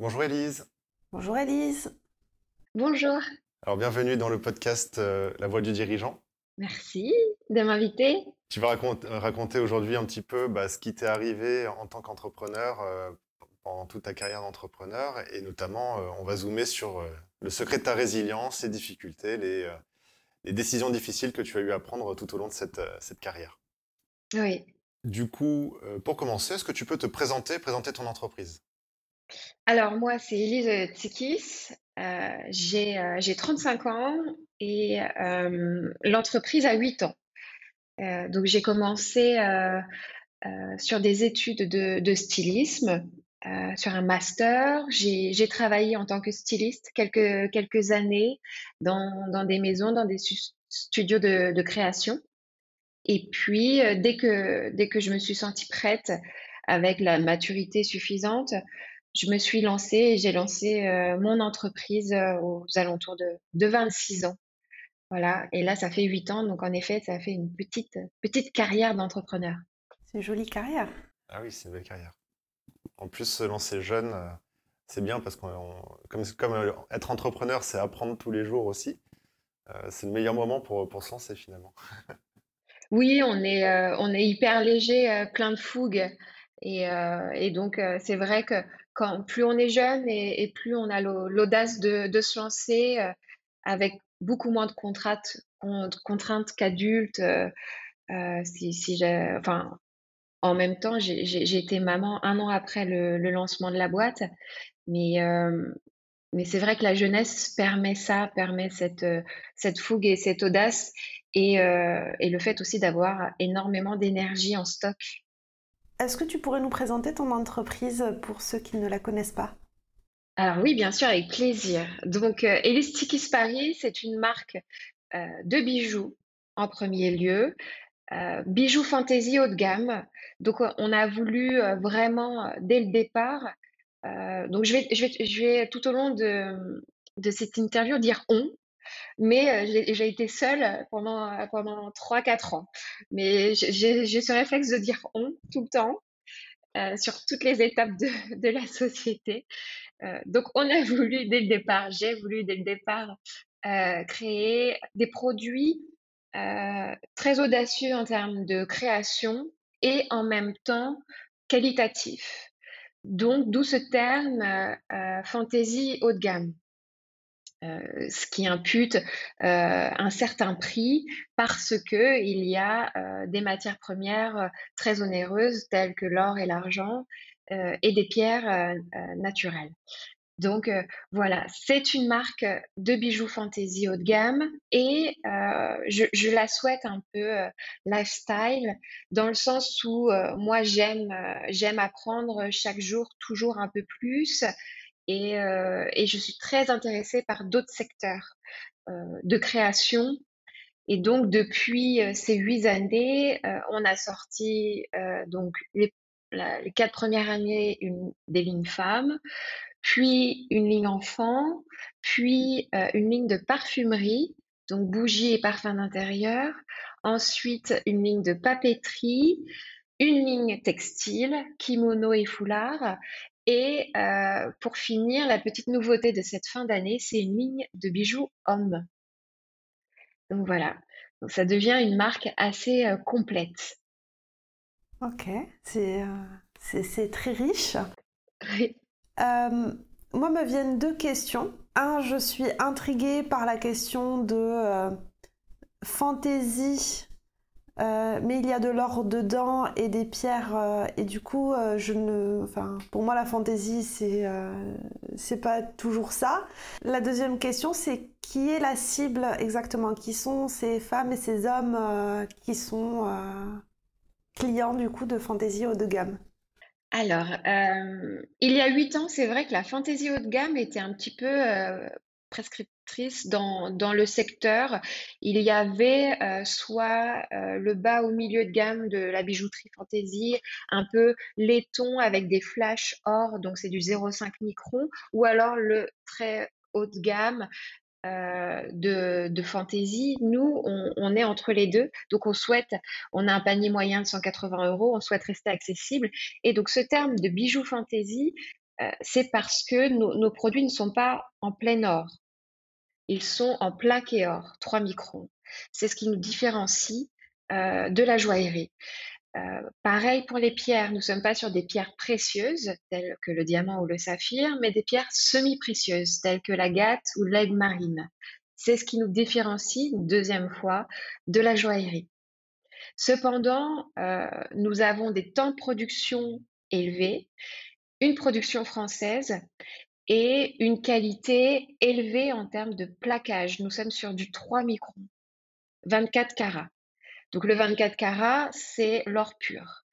Bonjour Elise. Bonjour Elise. Bonjour. Alors bienvenue dans le podcast euh, La Voix du dirigeant. Merci de m'inviter. Tu vas raconter, raconter aujourd'hui un petit peu bah, ce qui t'est arrivé en tant qu'entrepreneur euh, pendant toute ta carrière d'entrepreneur et notamment euh, on va zoomer sur le secret de ta résilience, les difficultés, les, les décisions difficiles que tu as eu à prendre tout au long de cette, cette carrière. Oui. Du coup, pour commencer, est-ce que tu peux te présenter, présenter ton entreprise? Alors moi, c'est Elise Tsikis. Euh, j'ai euh, j'ai 35 ans et euh, l'entreprise a 8 ans. donc j'ai commencé sur des études de, de stylisme, sur un master. J'ai j'ai travaillé en tant que styliste quelques, quelques années dans, dans des maisons, dans des studios de, de création. Et puis, dès que, dès que je me suis sentie prête avec la maturité suffisante, je me suis lancée et j'ai lancé euh, mon entreprise euh, aux alentours de, de 26 ans. Voilà. Et là, ça fait 8 ans. Donc, en effet, ça fait une petite, petite carrière d'entrepreneur. C'est une jolie carrière. Ah oui, c'est une belle carrière. En plus, se lancer jeune, euh, c'est bien parce que comme, comme être entrepreneur, c'est apprendre tous les jours aussi. c'est le meilleur moment pour, pour se lancer finalement. oui, on est, on est hyper léger, plein de fougue. Et, et donc, c'est vrai que plus on est jeune et, plus on a l'audace de, se lancer euh, avec beaucoup moins de contraintes, contraintes qu'adultes. Euh, euh, en même temps, j'ai été maman un an après le, lancement de la boîte, mais c'est vrai que la jeunesse permet ça, permet cette, fougue et cette audace, et le fait aussi d'avoir énormément d'énergie en stock. Est-ce que tu pourrais nous présenter ton entreprise pour ceux qui ne la connaissent pas? Alors oui, bien sûr, avec plaisir. Donc, euh, Paris, c'est une marque euh, de bijoux en premier lieu. Euh, bijoux fantasy haut de gamme. Donc, on a voulu vraiment, dès le départ, donc je vais, tout au long de cette interview dire on, mais j'ai été seule pendant, pendant 3-4 ans. Mais j'ai ce réflexe de dire on tout le temps. sur toutes les étapes de, de la société. donc, on a voulu dès le départ, j'ai voulu dès le départ créer des produits très audacieux en termes de création et en même temps qualitatifs. Donc, d'où ce terme fantasy haut de gamme. Euh, ce qui impute euh, un certain prix parce que il y a euh, des matières premières très onéreuses telles que l'or et l'argent et des pierres naturelles. Donc voilà, c'est une marque de bijoux fantasy haut de gamme et je, je, la souhaite un peu lifestyle dans le sens où moi j'aime j'aime apprendre chaque jour toujours un peu plus euh, et, je suis très intéressée par d'autres secteurs euh, de création. Et donc, depuis euh, ces huit années, on a sorti donc les, quatre premières années une, des lignes femmes, puis une ligne enfant, puis une ligne de parfumerie, donc bougies et parfums d'intérieur, ensuite une ligne de papeterie, une ligne textile, kimono et foulard, et euh, pour finir, la petite nouveauté de cette fin d'année, c'est une ligne de bijoux hommes. Donc voilà, Donc ça devient une marque assez euh, complète. Ok, c'est euh, très riche. Oui. moi, me viennent deux questions. Un, je suis intriguée par la question de fantaisie euh, mais il y a de l'or dedans et des pierres euh, et du coup euh, je ne enfin pour moi la fantaisie c'est c'est pas toujours ça. La deuxième question c'est qui est la cible exactement? Qui sont ces femmes et ces hommes qui sont clients du coup de fantaisie haut de gamme? Alors, il y a huit ans, c'est vrai que la fantaisie haut de gamme était un petit peu prescriptrice dans, dans le secteur. Il y avait euh, soit euh, le bas au milieu de gamme de la bijouterie fantaisie, un peu laiton avec des flashs or, donc c'est du 0,5 micron, ou alors le très haut de gamme euh, de, de fantaisie. Nous, on, on, est entre les deux. Donc, on souhaite, on a un panier moyen de 180 euros, on souhaite rester accessible. Et donc, ce terme de bijoux fantaisie, c'est parce que nos, produits ne sont pas en plein or. Ils sont en plaqué or, 3 microns. C'est ce qui nous différencie de la joaillerie. pareil pour les pierres, nous ne sommes pas sur des pierres précieuses telles que le diamant ou le saphir, mais des pierres semi-précieuses telles que l'agate ou l'aigle marine. C'est ce qui nous différencie, une deuxième fois, de la joaillerie. Cependant, euh, nous avons des temps de production élevés, une production française et une qualité élevée en termes de plaquage. Nous sommes sur du 3 microns, 24 carats. Donc le 24 carats, c'est l'or pur.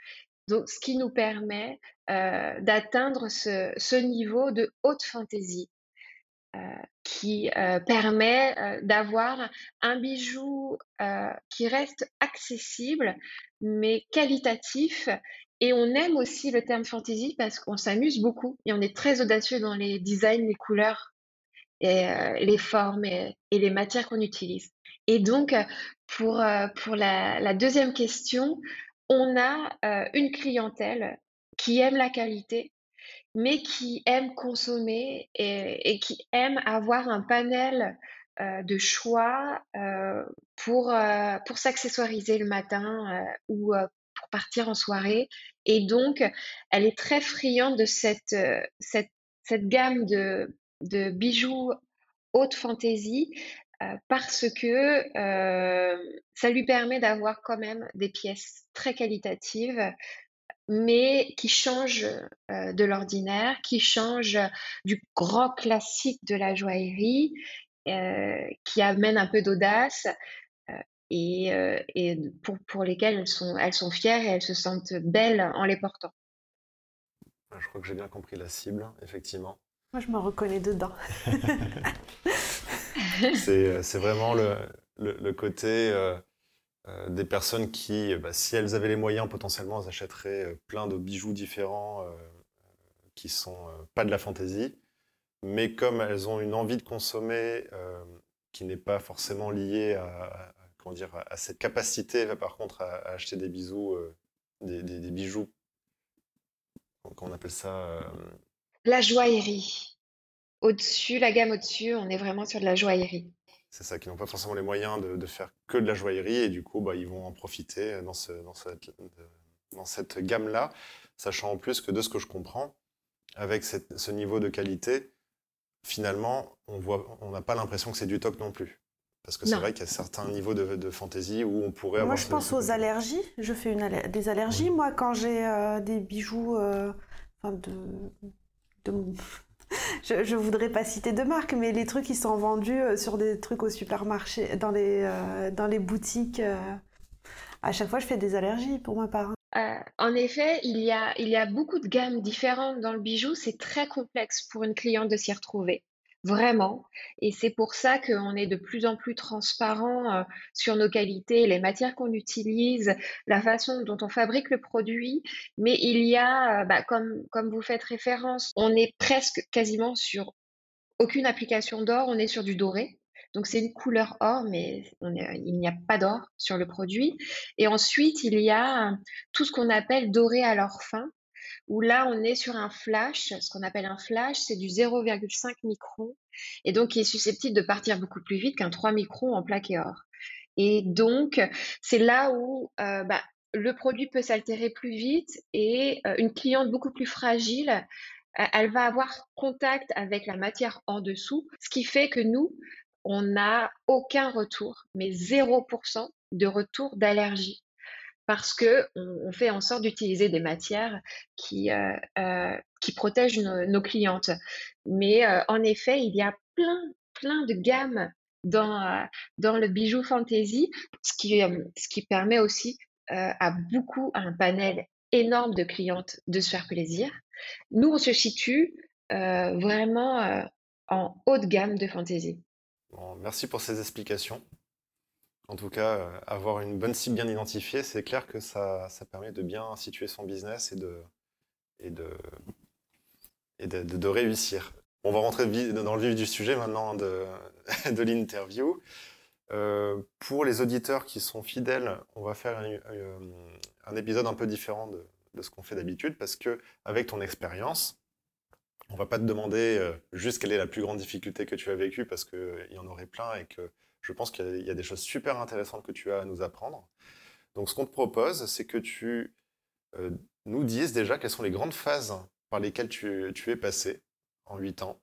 Donc, ce qui nous permet euh, d'atteindre ce, niveau de haute fantaisie euh, qui euh, permet d'avoir un bijou qui reste accessible mais qualitatif. Et on aime aussi le terme fantasy parce qu'on s'amuse beaucoup et on est très audacieux dans les designs, les couleurs, et, les formes et, les matières qu'on utilise. Et donc, pour, pour la, deuxième question, on a une clientèle qui aime la qualité, mais qui aiment consommer et, qui aiment avoir un panel euh, de choix euh, pour, euh, pour s'accessoiriser le matin ou pour partir en soirée. Et donc, elle est très friande de cette, cette, cette gamme de, de bijoux haute fantaisie parce que ça lui permet d'avoir quand même des pièces très qualitatives mais qui change euh, de l'ordinaire, qui change du grand classique de la joaillerie, euh, qui amène un peu d'audace euh, et, et pour, pour, lesquelles elles sont, elles sont fières et elles se sentent belles en les portant. Je crois que j'ai bien compris la cible, effectivement. Moi, je me reconnais dedans. c'est vraiment le, le, le côté euh, des personnes qui, bah, si elles avaient les moyens, potentiellement, elles achèteraient euh, plein de bijoux différents euh, qui sont pas de la fantaisie. Mais comme elles ont une envie de consommer qui n'est pas forcément liée à, comment dire, à cette capacité, par contre, à, acheter des bijoux, des, des, bijoux, comment on appelle ça La joaillerie. Au-dessus, la gamme au-dessus, on est vraiment sur de la joaillerie. C'est ça, qui n'ont pas forcément les moyens de, faire que de la joaillerie et du coup, bah, ils vont en profiter dans, ce, dans cette, dans cette gamme-là, sachant en plus que de ce que je comprends, avec ce niveau de qualité, finalement, on voit, on n'a pas l'impression que c'est du toc non plus. Parce que c'est vrai qu'il y a certains niveaux de, fantaisie où on pourrait avoir. Moi, je pense aux allergies. Je fais une des allergies. Moi, quand j'ai euh, des bijoux euh, de, de, je, ne voudrais pas citer de marque, mais les trucs qui sont vendus euh, sur des trucs au supermarché, dans les, euh, dans les boutiques, euh, à chaque fois, je fais des allergies pour ma part. Hein. en effet, il y, a, il y a beaucoup de gammes différentes dans le bijou. C'est très complexe pour une cliente de s'y retrouver vraiment. Et c'est pour ça qu'on est de plus en plus transparent euh, sur nos qualités, les matières qu'on utilise, la façon dont on fabrique le produit. Mais il y a, euh, bah, comme, comme vous faites référence, on est presque quasiment sur aucune application d'or, on est sur du doré. Donc c'est une couleur or, mais il n'y a pas d'or sur le produit. Et ensuite, il y a tout ce qu'on appelle doré à l'or fin, où là, on est sur un flash. Ce qu'on appelle un flash, c'est du 0,5 micron, et donc qui est susceptible de partir beaucoup plus vite qu'un 3 microns en plaqué or. Et donc, c'est là où euh, bah, le produit peut s'altérer plus vite et euh, une cliente beaucoup plus fragile, euh, elle va avoir contact avec la matière en dessous, ce qui fait que nous, on n'a aucun retour, mais 0% de retour d'allergie parce que on, fait en sorte d'utiliser des matières qui, euh, euh, protègent nos, clientes. Mais euh, en effet, il y a plein, plein de gammes dans, le bijou fantasy, ce qui, ce qui permet aussi à beaucoup, à un panel énorme de clientes de se faire plaisir. Nous, on se situe vraiment en haute gamme de fantasy. merci pour ces explications. En tout cas, euh, avoir une bonne cible bien identifiée, c'est clair que ça, ça, permet de bien situer son business et de, et de, et de, réussir. On va rentrer dans le vif du sujet maintenant de, l'interview. Euh, pour les auditeurs qui sont fidèles, on va faire un, euh, un épisode un peu différent de, de ce qu'on fait d'habitude parce que avec ton expérience, On va pas te demander juste quelle est la plus grande difficulté que tu as vécue parce qu'il y en aurait plein et que je pense qu'il y, a des choses super intéressantes que tu as à nous apprendre. Donc, ce qu'on te propose, c'est que tu euh, nous dises déjà quelles sont les grandes phases par lesquelles tu, es passé en 8 ans.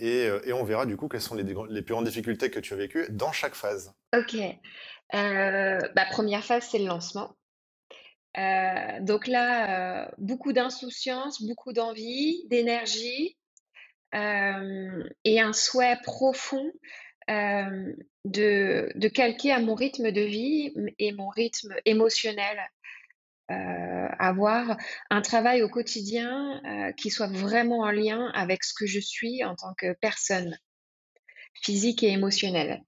Euh, et, on verra du coup quelles sont les, plus grandes difficultés que tu as vécues dans chaque phase. Ok. Euh, première phase, c'est le lancement. donc là, beaucoup d'insouciance, beaucoup d'envie, d'énergie et un souhait profond de, calquer à mon rythme de vie et mon rythme émotionnel. avoir un travail au quotidien qui soit vraiment en lien avec ce que je suis en tant que personne physique et émotionnelle.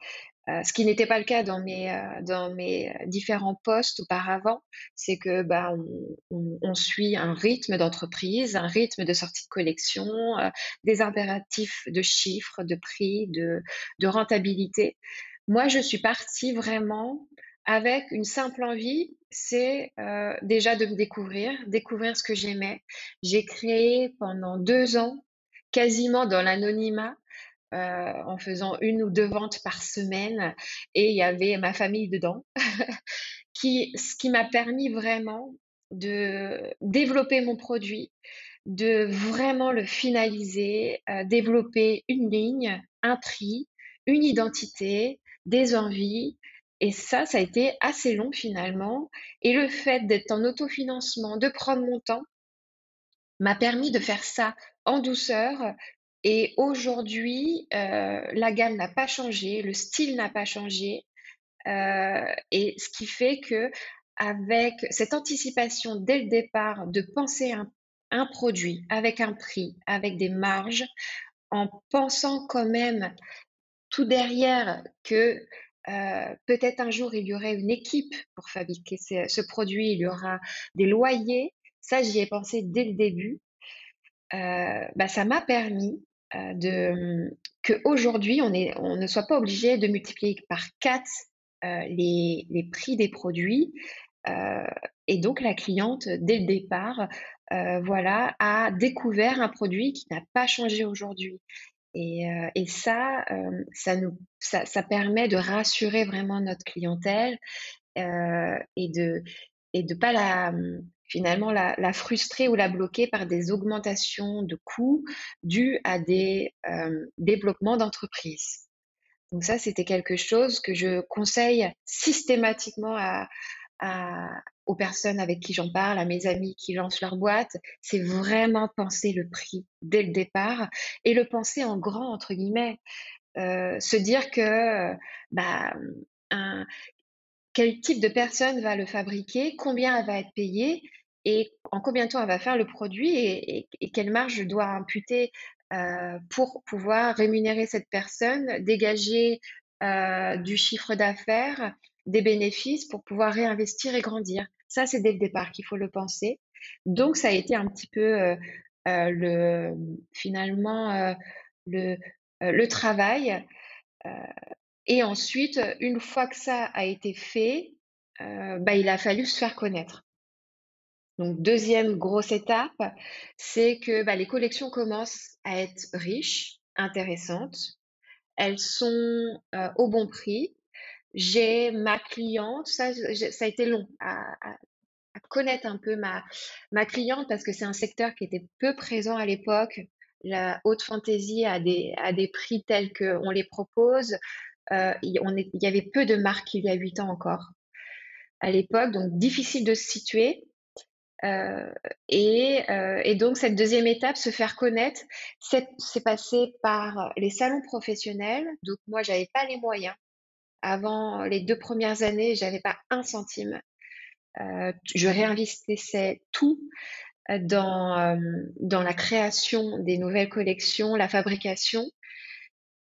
Euh, ce qui n'était pas le cas dans mes, euh, dans mes différents postes auparavant, c'est que bah, on, on, suit un rythme d'entreprise, un rythme de sortie de collection, euh, des impératifs de chiffres, de prix, de, de rentabilité. Moi, je suis partie vraiment avec une simple envie, c'est euh, déjà de me découvrir, découvrir ce que j'aimais. J'ai créé pendant deux ans, quasiment dans l'anonymat, euh, en faisant une ou deux ventes par semaine et il y avait ma famille dedans, qui, ce qui m'a permis vraiment de développer mon produit, de vraiment le finaliser, euh, développer une ligne, un prix, une identité, des envies. Et ça, ça a été assez long finalement. Et le fait d'être en autofinancement, de prendre mon temps, m'a permis de faire ça en douceur, et aujourd'hui, euh, la gamme n'a pas changé, le style n'a pas changé. Euh, et ce qui fait que avec cette anticipation dès le départ de penser un, produit avec un prix, avec des marges, en pensant quand même tout derrière que euh, peut-être un jour il y aurait une équipe pour fabriquer ce, produit, il y aura des loyers. Ça, j'y ai pensé dès le début. Bah, ça m'a permis euh, de, qu'aujourd'hui, on, on ne soit pas obligé de multiplier par 4 euh, les, prix des produits. Euh, et donc, la cliente, dès le départ, voilà, a découvert un produit qui n'a pas changé aujourd'hui. Et, ça, ça, nous, ça, permet de rassurer vraiment notre clientèle et de et de pas la finalement la, frustrer ou la bloquer par des augmentations de coûts dues à des euh, développements d'entreprise. Donc ça, c'était quelque chose que je conseille systématiquement aux personnes avec qui j'en parle, à mes amis qui lancent leur boîte, c'est vraiment penser le prix dès le départ et le penser en grand, entre guillemets. Euh, se dire que bah, quel type de personne va le fabriquer, combien elle va être payée et en combien de temps elle va faire le produit et, quelle marge je dois imputer euh, pour pouvoir rémunérer cette personne, dégager euh, du chiffre d'affaires, des bénéfices pour pouvoir réinvestir et grandir? Ça, c'est dès le départ qu'il faut le penser. Donc, ça a été un petit peu euh, le, finalement le, travail. Et ensuite, une fois que ça a été fait, bah, il a fallu se faire connaître. Donc, deuxième grosse étape, c'est que bah, les collections commencent à être riches, intéressantes. Elles sont euh, au bon prix. J'ai ma cliente, ça, a été long à, connaître un peu ma, cliente parce que c'est un secteur qui était peu présent à l'époque. La haute fantaisie a des, à des prix tels qu'on les propose. Euh, il, y avait peu de marques il y a huit ans encore à l'époque, donc difficile de se situer. Euh, et, euh, et, donc cette deuxième étape, se faire connaître, c'est passé par les salons professionnels. Donc moi, j'avais pas les moyens. Avant les deux premières années, j'avais pas un centime. Euh, je réinvestissais tout dans, dans la création des nouvelles collections, la fabrication.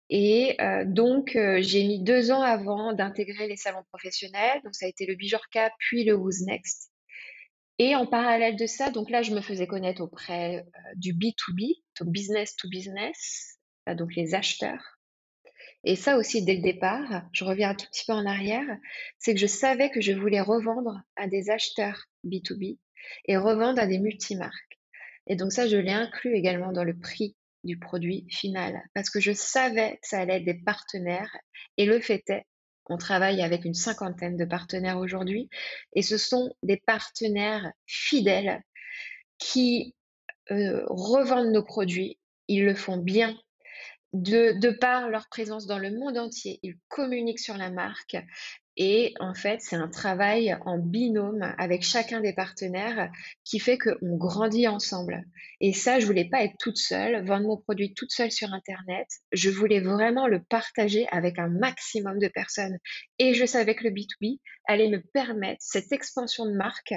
Et donc, j'ai mis deux ans avant d'intégrer les salons professionnels. Donc, ça a été le Bijorca, puis le Who's Next. Et en parallèle de ça, donc là, je me faisais connaître auprès euh, du B2B, donc business to business, donc les acheteurs. Et ça aussi, dès le départ, je reviens un tout petit peu en arrière, c'est que je savais que je voulais revendre à des acheteurs B2B et revendre à des multimarques. Et donc ça, je l'ai inclus également dans le prix du produit final parce que je savais que ça allait être des partenaires et le fait est on travaille avec une cinquantaine de partenaires aujourd'hui et ce sont des partenaires fidèles qui euh, revendent nos produits. Ils le font bien de, de, par leur présence dans le monde entier. Ils communiquent sur la marque et en fait, c'est un travail en binôme avec chacun des partenaires qui fait qu'on grandit ensemble. Et ça, je voulais pas être toute seule, vendre mon produit toute seule sur Internet. Je voulais vraiment le partager avec un maximum de personnes. Et je savais que le B2B allait me permettre cette expansion de marque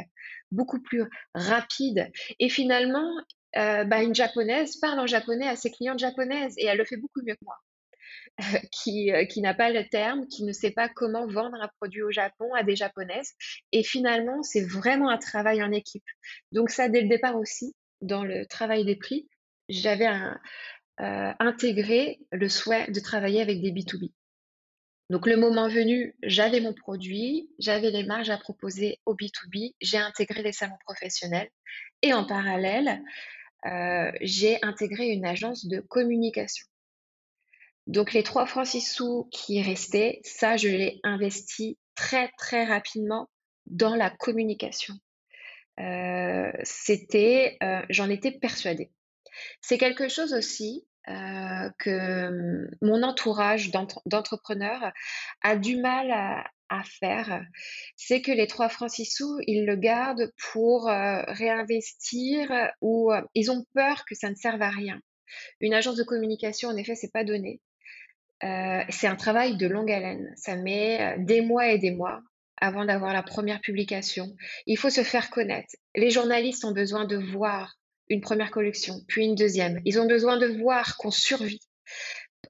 beaucoup plus rapide. Et finalement, euh, bah, une japonaise parle en japonais à ses clientes japonaises et elle le fait beaucoup mieux que moi. qui, euh, qui n'a pas le terme, qui ne sait pas comment vendre un produit au Japon à des japonaises. Et finalement, c'est vraiment un travail en équipe. Donc ça, dès le départ aussi, dans le travail des prix, j'avais euh, intégré le souhait de travailler avec des B2B. Donc le moment venu, j'avais mon produit, j'avais les marges à proposer au B2B, j'ai intégré les salons professionnels et en parallèle, euh, j'ai intégré une agence de communication. Donc les trois francs six sous qui restaient, ça, je l'ai investi très très rapidement dans la communication. Euh, c'était, euh, j'en étais persuadée. C'est quelque chose aussi que mon entourage d'entrepreneurs a du mal à, à faire, c'est que les trois francs sous, ils le gardent pour réinvestir ou ils ont peur que ça ne serve à rien. Une agence de communication, en effet, c'est pas donné. Euh, c'est un travail de longue haleine. Ça met euh, des mois et des mois avant d'avoir la première publication. Il faut se faire connaître. Les journalistes ont besoin de voir une première collection, puis une deuxième. Ils ont besoin de voir qu'on survit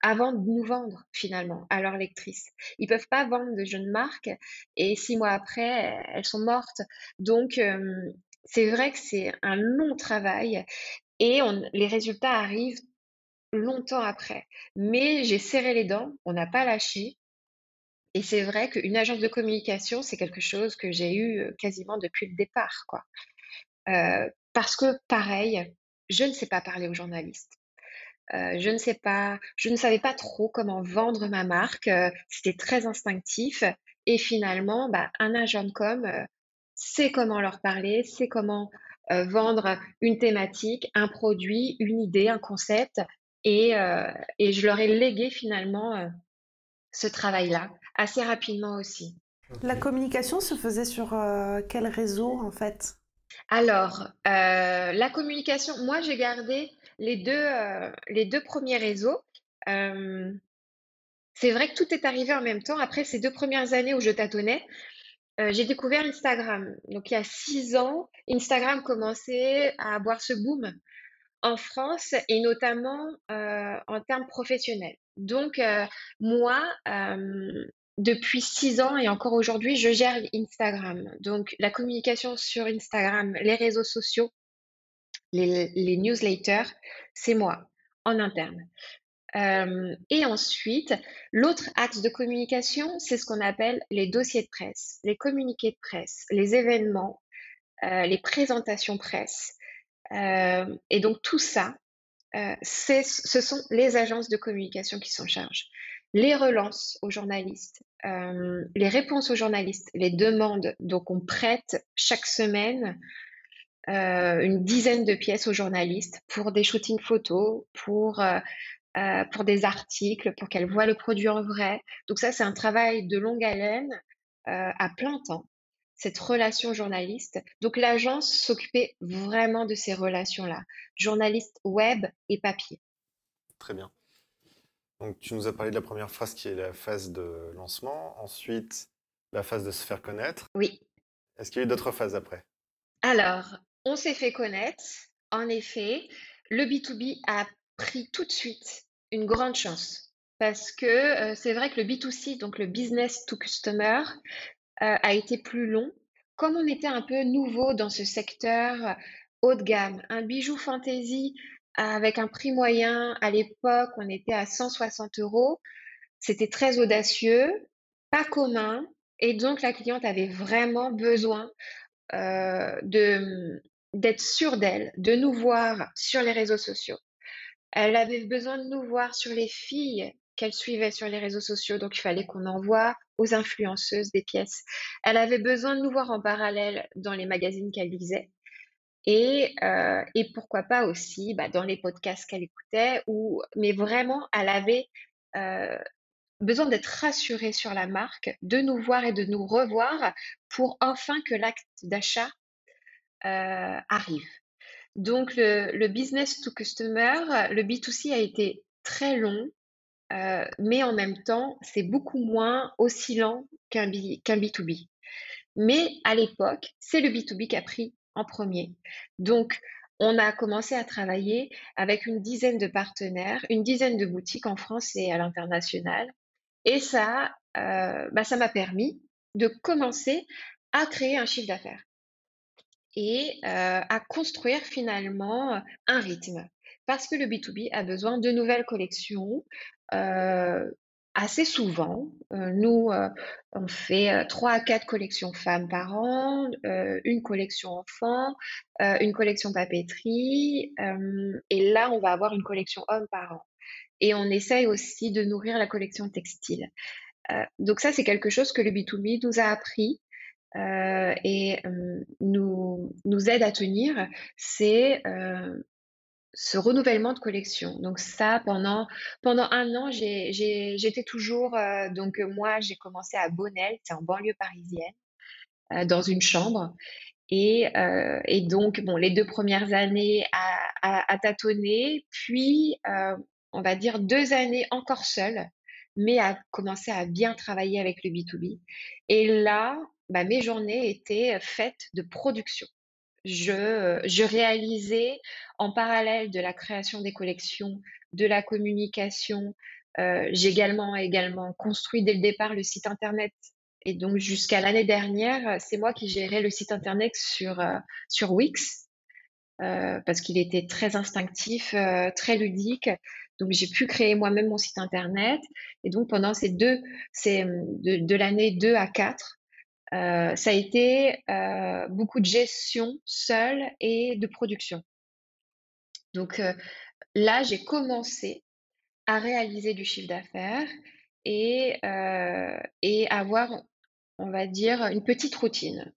avant de nous vendre finalement à leurs lectrices. Ils peuvent pas vendre de jeunes marques et six mois après, elles sont mortes. Donc, c'est vrai que c'est un long travail et les résultats arrivent longtemps après. Mais j'ai serré les dents, on n'a pas lâché. Et c'est vrai qu'une agence de communication, c'est quelque chose que j'ai eu quasiment depuis le départ, quoi. parce que pareil, je ne sais pas parler aux journalistes. Je ne sais pas, je ne savais pas trop comment vendre ma marque. C'était très instinctif. Et finalement, bah, un agent de com sait comment leur parler, sait comment vendre une thématique, un produit, une idée, un concept, et, euh, et je leur ai légué finalement euh, ce travail-là assez rapidement aussi. La communication se faisait sur euh, quel réseau en fait? Alors, la communication, moi j'ai gardé les deux, les deux premiers réseaux. c'est vrai que tout est arrivé en même temps. Après ces deux premières années où je tâtonnais, j'ai découvert Instagram. Donc il y a six ans, Instagram commençait à avoir ce boom en France et notamment euh, en termes professionnels. Donc, euh, moi, euh, depuis six ans et encore aujourd'hui, je gère Instagram. Donc, la communication sur Instagram, les réseaux sociaux, les, newsletters, c'est moi, en interne. et ensuite, l'autre axe de communication, c'est ce qu'on appelle les dossiers de presse, les communiqués de presse, les événements, les présentations presse. Euh, et donc tout ça, euh, ce sont les agences de communication qui s'en chargent. Les relances aux journalistes, euh, les réponses aux journalistes, les demandes. Donc on prête chaque semaine une dizaine de pièces aux journalistes pour des shootings photos, pour, pour des articles, pour qu'elles voient le produit en vrai. Donc ça, c'est un travail de longue haleine à plein temps cette relation journaliste. Donc l'agence s'occupait vraiment de ces relations-là, journaliste web et papier. Très bien. Donc tu nous as parlé de la première phase qui est la phase de lancement, ensuite la phase de se faire connaître. Oui. Est-ce qu'il y a eu d'autres phases après? Alors, on s'est fait connaître. En effet, le B2B a pris tout de suite une grande chance parce que euh, c'est vrai que le B2C, donc le business to customer, euh, a été plus long. Comme on était un peu nouveau dans ce secteur euh, haut de gamme, un bijou fantaisie avec un prix moyen, à l'époque, on était à 160 euros. C'était très audacieux, pas commun, et donc la cliente avait vraiment besoin de, d'être sûre d'elle, de nous voir sur les réseaux sociaux. Elle avait besoin de nous voir sur les filles qu'elle suivait sur les réseaux sociaux, donc il fallait qu'on envoie aux influenceuses des pièces. Elle avait besoin de nous voir en parallèle dans les magazines qu'elle lisait. Et, euh, et pourquoi pas aussi bah, dans les podcasts qu'elle écoutait, ou, mais vraiment, elle avait euh, besoin d'être rassurée sur la marque, de nous voir et de nous revoir pour enfin que l'acte d'achat euh, arrive. Donc le, business to customer, le B2C a été très long, mais en même temps, c'est beaucoup moins oscillant qu'un qu'un B2B. Mais à l'époque, c'est le B2B qui a pris en premier. Donc, on a commencé à travailler avec une dizaine de partenaires, une dizaine de boutiques en France et à l'international. Et ça, euh, bah, ça m'a permis de commencer à créer un chiffre d'affaires et euh, à construire finalement un rythme. Parce que le B2B a besoin de nouvelles collections, euh, assez souvent. Euh, nous, on fait trois à quatre collections femmes par an, une collection enfants, une collection papeterie, et là, on va avoir une collection hommes par an. Et on essaye aussi de nourrir la collection textile. donc ça, c'est quelque chose que le B2B nous a appris. Et nous, nous aide à tenir, c'est ce renouvellement de collection. Donc ça, pendant, pendant un an, j'étais toujours, euh, donc moi, j'ai commencé à Bonnel, c'est en banlieue parisienne, euh, dans une chambre. Et, euh, et, donc, bon, les deux premières années à, tâtonner, puis, on va dire, deux années encore seule, mais à commencer à bien travailler avec le B2B. Et là, bah, mes journées étaient faites de production je, réalisais en parallèle de la création des collections, de la communication. J'ai également, également construit dès le départ le site internet. Et donc jusqu'à l'année dernière, c'est moi qui gérais le site internet sur, sur Wix, parce qu'il était très instinctif, très ludique. Donc j'ai pu créer moi-même mon site internet. Et donc pendant ces deux, c'est de, de l'année 2 à 4, euh, ça a été euh, beaucoup de gestion seule et de production. Donc euh, là, j'ai commencé à réaliser du chiffre d'affaires et, et avoir, on va dire, une petite routine.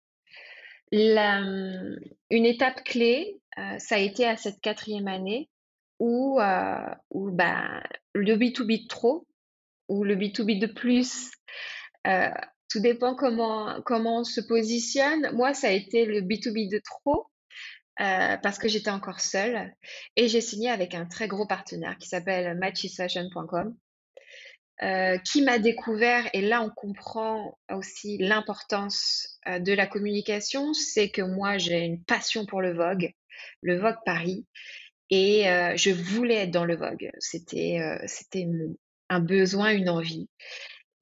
une étape clé, ça a été à cette quatrième année où, où bah, le B2B de trop ou le B2B de plus tout dépend comment, comment on se positionne. Moi, ça a été le B2B de trop euh, parce que j'étais encore seule et j'ai signé avec un très gros partenaire qui s'appelle matchisfashion.com euh, qui m'a découvert, et là on comprend aussi l'importance euh, de la communication, c'est que moi j'ai une passion pour le Vogue, le Vogue Paris, et je voulais être dans le Vogue. C'était c'était un besoin, une envie.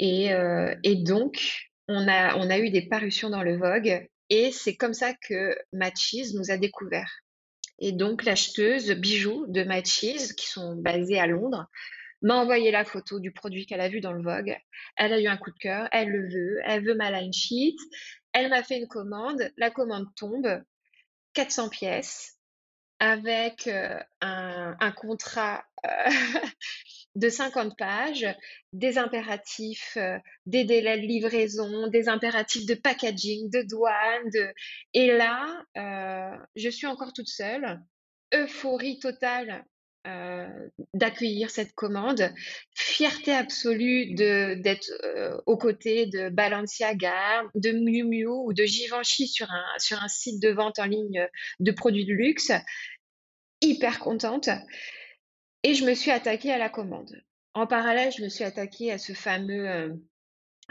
Euh, et, donc, on a, on a eu des parutions dans le Vogue et c'est comme ça que Matches nous a découvert. Et donc, l'acheteuse bijoux de Matches, qui sont basées à Londres, m'a envoyé la photo du produit qu'elle a vu dans le Vogue. Elle a eu un coup de cœur, elle le veut, elle veut ma line sheet. Elle m'a fait une commande, la commande tombe, 400 pièces, avec euh, un, contrat de 50 pages, des impératifs, euh, des délais de livraison, des impératifs de packaging, de douane. Et là, euh, je suis encore toute seule, euphorie totale euh, d'accueillir cette commande, fierté absolue d'être aux côtés de Balenciaga, de Miu Miu ou de Givenchy sur un, sur un site de vente en ligne de produits de luxe, hyper contente. Et je me suis attaquée à la commande. En parallèle, je me suis attaquée à euh,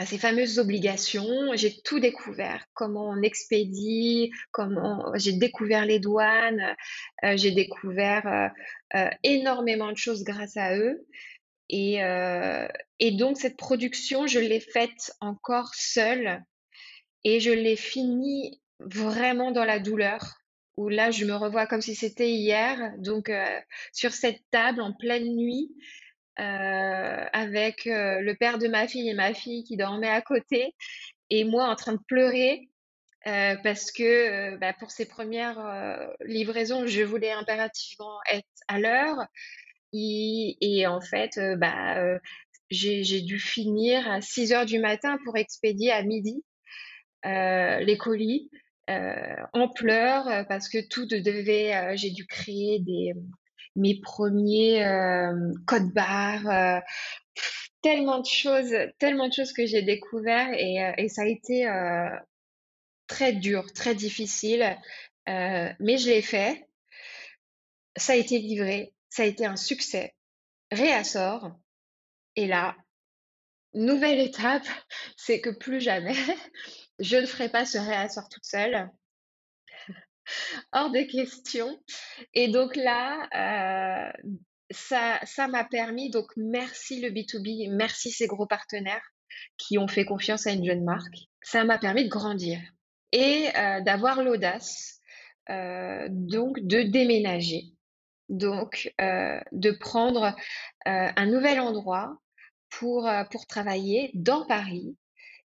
ces fameuses obligations. J'ai tout découvert, comment on expédie, comment j'ai découvert les douanes, euh, j'ai découvert euh, énormément de choses grâce à eux. Et, et donc cette production, je l'ai faite encore seule et je l'ai finie vraiment dans la douleur où là, je me revois comme si c'était hier, donc euh, sur cette table en pleine nuit, euh, avec euh, le père de ma fille et ma fille qui dormaient à côté, et moi en train de pleurer parce que bah, pour ces premières livraisons, je voulais impérativement être à l'heure. Et, en fait, bah, j'ai dû finir à 6 heures du matin pour expédier à midi les colis. En pleurs parce que tout devait, j'ai dû créer mes premiers codes barres, tellement de choses, tellement de choses que j'ai découvert et, et, ça a été très dur, très difficile, mais je l'ai fait. Ça a été livré, ça a été un succès. Réassort. Et là, nouvelle étape, c'est que plus jamais, je ne ferai pas ce réassort toute seule. Hors de question. Et donc là, euh, ça, m'a permis, donc merci le B2B, merci ces gros partenaires qui ont fait confiance à une jeune marque. Ça m'a permis de grandir et euh, d'avoir l'audace, euh, donc de déménager, donc de prendre un nouvel endroit pour travailler dans Paris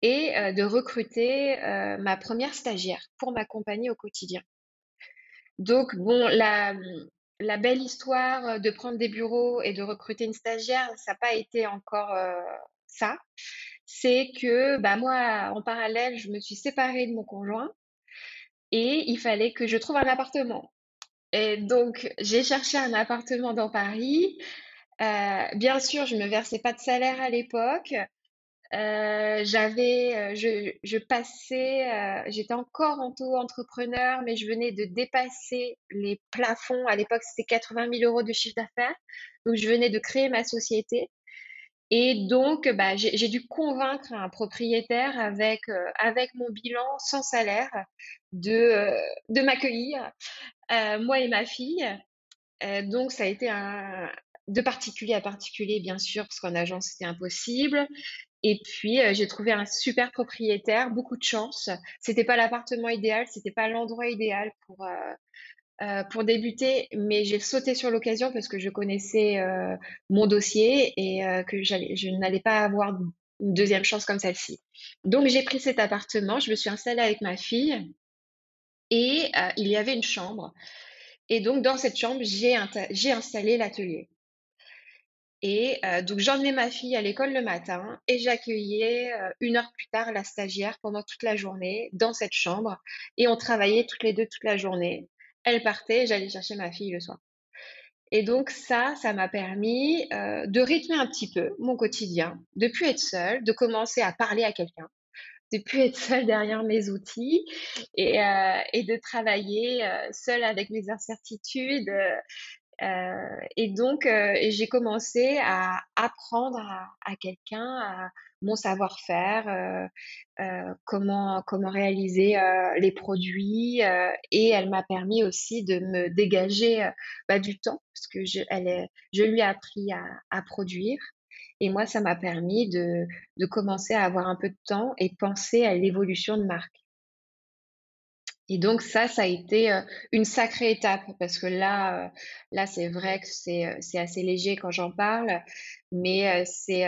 et de recruter ma première stagiaire pour m'accompagner au quotidien. Donc, bon, la, belle histoire de prendre des bureaux et de recruter une stagiaire, ça n'a pas été encore ça. C'est que bah, moi, en parallèle, je me suis séparée de mon conjoint et il fallait que je trouve un appartement. Et donc, j'ai cherché un appartement dans Paris. bien sûr, je ne me versais pas de salaire à l'époque. Euh, j'avais, euh, je, passais, euh, j'étais encore en taux entrepreneur, mais je venais de dépasser les plafonds. À l'époque, c'était 80 000 euros de chiffre d'affaires. Donc, je venais de créer ma société. Et donc, bah, j'ai dû convaincre un propriétaire avec, avec mon bilan sans salaire de, de m'accueillir, moi et ma fille. donc, ça a été de particulier à particulier, bien sûr, parce qu'en agence, c'était impossible. Et puis, euh, j'ai trouvé un super propriétaire, beaucoup de chance. C'était pas l'appartement idéal, c'était pas l'endroit idéal pour, euh, euh, pour débuter, mais j'ai sauté sur l'occasion parce que je connaissais mon dossier et que je n'allais pas avoir une deuxième chance comme celle-ci. Donc, j'ai pris cet appartement, je me suis installée avec ma fille et il y avait une chambre. Et donc, dans cette chambre, j'ai installé l'atelier. Et donc j'emmenais ma fille à l'école le matin et j'accueillais une heure plus tard la stagiaire pendant toute la journée dans cette chambre et on travaillait toutes les deux toute la journée. Elle partait j'allais chercher ma fille le soir. Et donc ça, ça m'a permis de rythmer un petit peu mon quotidien, de plus être seule, de commencer à parler à quelqu'un, de plus être seule derrière mes outils et de travailler seule avec mes incertitudes, euh, et donc, euh, j'ai commencé à apprendre à, quelqu'un mon savoir-faire, euh, comment, comment réaliser les produits. et elle m'a permis aussi de me dégager bah, du temps, parce que je, elle je lui ai appris à, à produire. Et moi, ça m'a permis de, de commencer à avoir un peu de temps et penser à l'évolution de marque. Et donc ça, ça a été une sacrée étape parce que là, là c'est vrai que c'est c'est assez léger quand j'en parle, mais c'est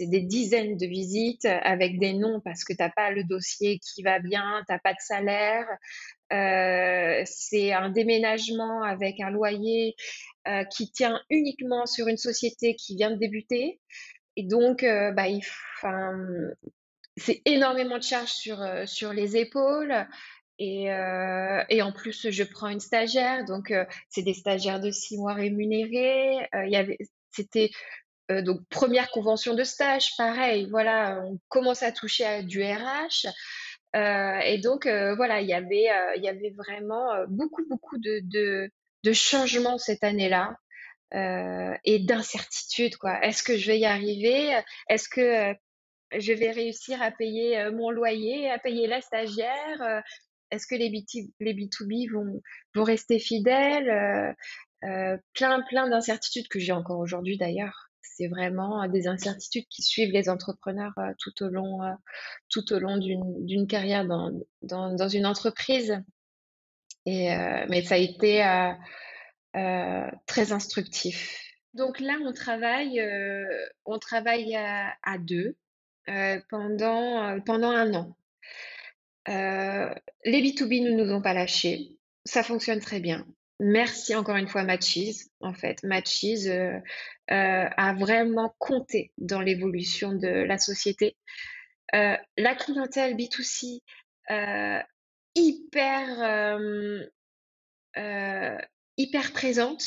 des dizaines de visites avec des noms parce que t'as pas le dossier qui va bien, t'as pas de salaire, c'est un déménagement avec un loyer qui tient uniquement sur une société qui vient de débuter. Et donc, bah, c'est énormément de charges sur, sur les épaules. Et, euh, et, en plus, je prends une stagiaire, donc euh, c'est des stagiaires de six mois rémunérés. Euh, y avait, c'était donc première convention de stage, pareil. Voilà, on commence à toucher à du RH. et donc voilà, il y avait, y avait vraiment beaucoup, beaucoup de, de, de changements cette année-là. et d'incertitude quoi. Est-ce que je vais y arriver? Est-ce que je vais réussir à payer mon loyer, à payer la stagiaire est-ce que les, B 2 b vont, vont rester fidèles euh, euh, Plein, plein d'incertitudes que j'ai encore aujourd'hui d'ailleurs. C'est vraiment des incertitudes qui suivent les entrepreneurs euh, tout au long, tout au long d'une carrière dans, dans, une entreprise. Et, mais ça a été très instructif. Donc là, on travaille, on travaille à, à deux pendant, pendant un an. Les B2B ne nous ont pas lâchés. Ça fonctionne très bien. Merci encore une fois Matchies, en fait. Matchies a vraiment compté dans l'évolution de la société. la clientèle B2C, hyper, hyper présente,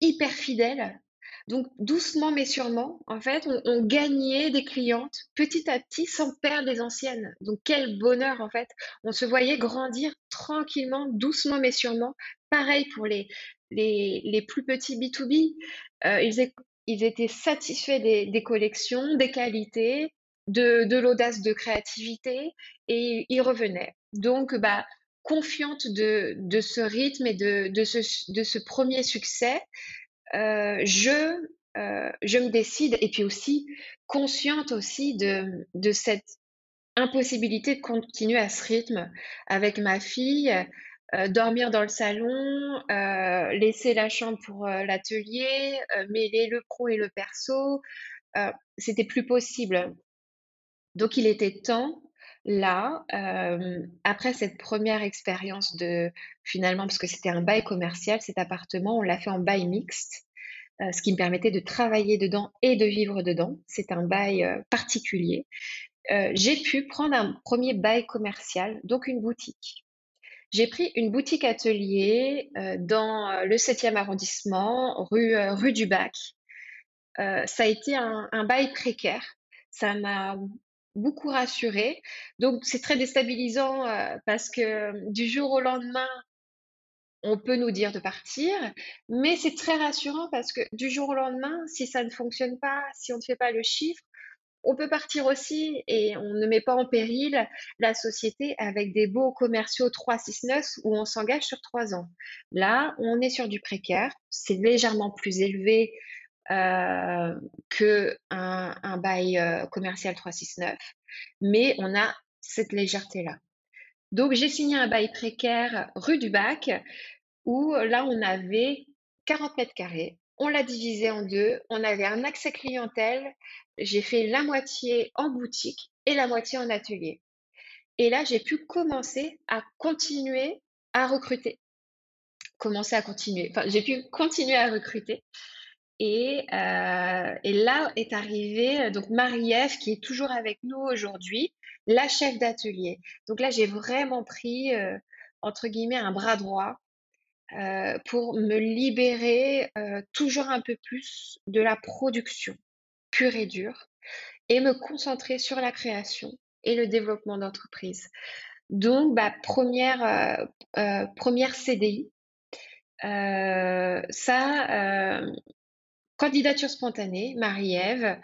hyper fidèle. Donc, doucement mais sûrement, en fait, on, gagnait des clientes petit à petit sans perdre les anciennes. Donc, quel bonheur, en fait. On se voyait grandir tranquillement, doucement mais sûrement. Pareil pour les, les, plus petits B2B. Euh, ils, étaient satisfaits des, collections, des qualités, de, l'audace de créativité et ils revenaient. Donc, bah, confiante de, ce rythme et de, de, ce, premier succès, je, euh, je me décide, et puis aussi consciente aussi de, de cette impossibilité de continuer à ce rythme avec ma fille, euh, dormir dans le salon, laisser la chambre pour l'atelier, mêler le pro et le perso, c'était plus possible. Donc il était temps là, après cette première expérience de finalement, parce que c'était un bail commercial, cet appartement, on l'a fait en bail mixte, ce qui me permettait de travailler dedans et de vivre dedans. C'est un bail particulier. j'ai pu prendre un premier bail commercial, donc une boutique. J'ai pris une boutique atelier dans le 7e arrondissement, rue, rue du Bac. ça a été un, un bail précaire. Ça m'a beaucoup rassurée. Donc, c'est très déstabilisant euh, parce que euh, du jour au lendemain, on peut nous dire de partir, mais c'est très rassurant parce que du jour au lendemain, si ça ne fonctionne pas, si on ne fait pas le chiffre, on peut partir aussi et on ne met pas en péril la société avec des beaux commerciaux 369 où on s'engage sur trois ans. Là, on est sur du précaire, c'est légèrement plus élevé euh, que un, bail euh, commercial 369. Mais on a cette légèreté-là. Donc, j'ai signé un bail précaire rue du Bac où là, on avait 40 mètres carrés. On l'a divisé en deux. On avait un accès clientèle. J'ai fait la moitié en boutique et la moitié en atelier. Et là, j'ai pu commencer à continuer à recruter. Commencer à continuer. J'ai pu continuer à recruter. Euh, et, là est arrivée euh, donc Marie-Ève qui est toujours avec nous aujourd'hui, la chef d'atelier. Donc là, j'ai vraiment pris, euh, entre guillemets, un bras droit pour me libérer toujours un peu plus de la production pure et dure et me concentrer sur la création et le développement d'entreprise. Donc, bah, première, première CDI. ça, Candidature spontanée, Marie-Ève,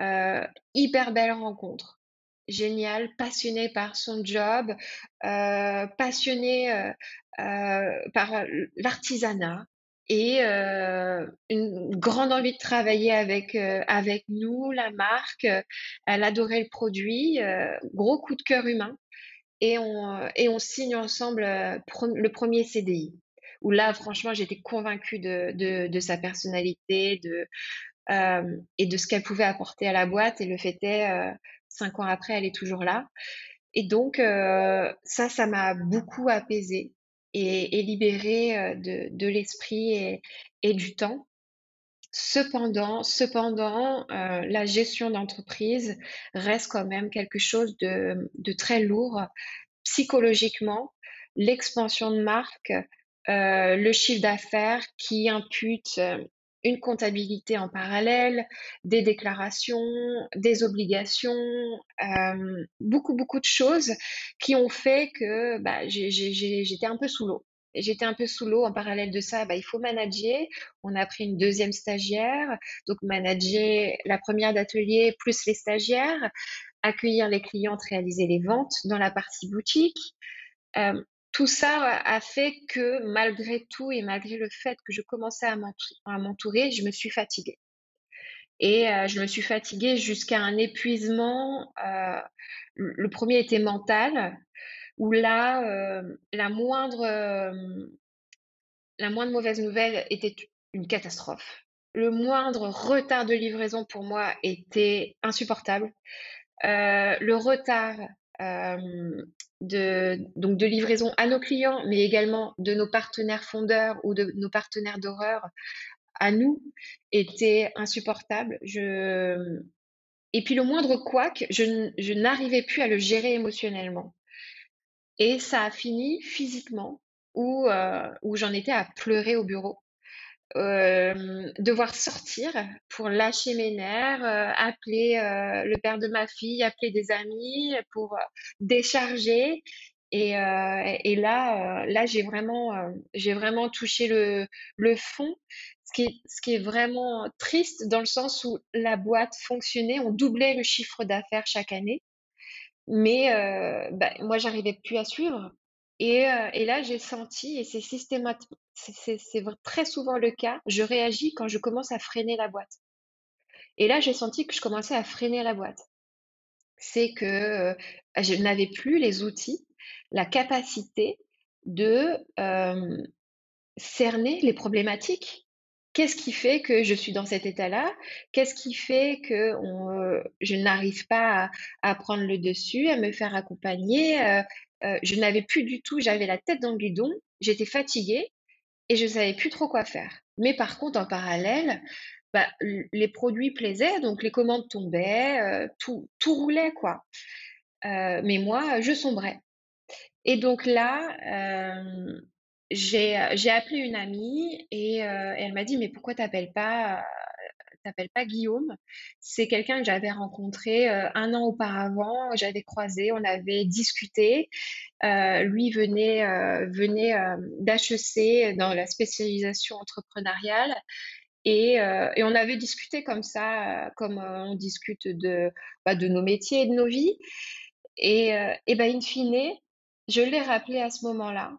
euh, hyper belle rencontre, géniale, passionnée par son job, euh, passionnée euh, par l'artisanat et une grande envie de travailler avec, avec nous, la marque. Elle adorait le produit, gros coup de cœur humain. Et on, et on signe ensemble le premier CDI où là, franchement, j'étais convaincue de, sa personnalité de, et de ce qu'elle pouvait apporter à la boîte. Et le fait est, cinq ans après, elle est toujours là. Et donc, ça, ça m'a beaucoup apaisée et, et libérée de, l'esprit et, du temps. Cependant, cependant la gestion d'entreprise reste quand même quelque chose de très lourd psychologiquement. L'expansion de marque, euh, le chiffre d'affaires qui impute euh, une comptabilité en parallèle, des déclarations, des obligations, euh, beaucoup, beaucoup de choses qui ont fait que bah, j'étais un peu sous l'eau. J'étais un peu sous l'eau en parallèle de ça. Bah, il faut manager. On a pris une deuxième stagiaire, donc manager la première d'atelier plus les stagiaires, accueillir les clientes, réaliser les ventes dans la partie boutique tout ça a fait que malgré tout et malgré le fait que je commençais à m'entourer, je me suis fatiguée. Et euh, je me suis fatiguée jusqu'à un épuisement. Euh, le premier était mental, où là, euh, la, moindre, la moindre mauvaise nouvelle était une catastrophe. Le moindre retard de livraison pour moi était insupportable. le retard de, donc de livraison à nos clients, mais également de nos partenaires fondeurs ou de nos partenaires d'horreur à nous était insupportable. Et puis le moindre couac, je, je n'arrivais plus à le gérer émotionnellement. Et ça a fini physiquement, où, euh, où j'en étais à pleurer au bureau. Euh, devoir sortir pour lâcher mes nerfs, euh, appeler euh, le père de ma fille, appeler des amis pour décharger. Et, là, là j'ai vraiment, j'ai vraiment touché le, fond, ce qui, est, vraiment triste dans le sens où la boîte fonctionnait, on doublait le chiffre d'affaires chaque année, mais bah, moi, j'arrivais plus à suivre. Et, et là, j'ai senti, et c'est systématique, c'est très souvent le cas, je réagis quand je commence à freiner la boîte. Et là, j'ai senti que je commençais à freiner la boîte. C'est que je n'avais plus les outils, la capacité de cerner les problématiques. Qu'est-ce qui fait que je suis dans cet état-là? Qu'est-ce qui fait que je n'arrive pas à, prendre le dessus, à me faire accompagner? Je n'avais plus du tout, j'avais la tête dans le guidon, j'étais fatiguée et je savais plus trop quoi faire. Mais par contre, en parallèle, bah, les produits plaisaient, donc les commandes tombaient, euh, tout, tout roulait, quoi. Euh, mais moi, je sombrais. Et donc là, euh, j'ai appelé une amie et, elle m'a dit, mais pourquoi t'appelles pas t'appelles pas Guillaume. C'est quelqu'un que j'avais rencontré un an auparavant. J'avais croisé, on avait discuté. lui venait, venait d'HEC dans la spécialisation entrepreneuriale. Et, on avait discuté comme ça, comme on discute de, bah, de nos métiers et de nos vies. Et, et ben, in fine, je l'ai rappelé à ce moment-là.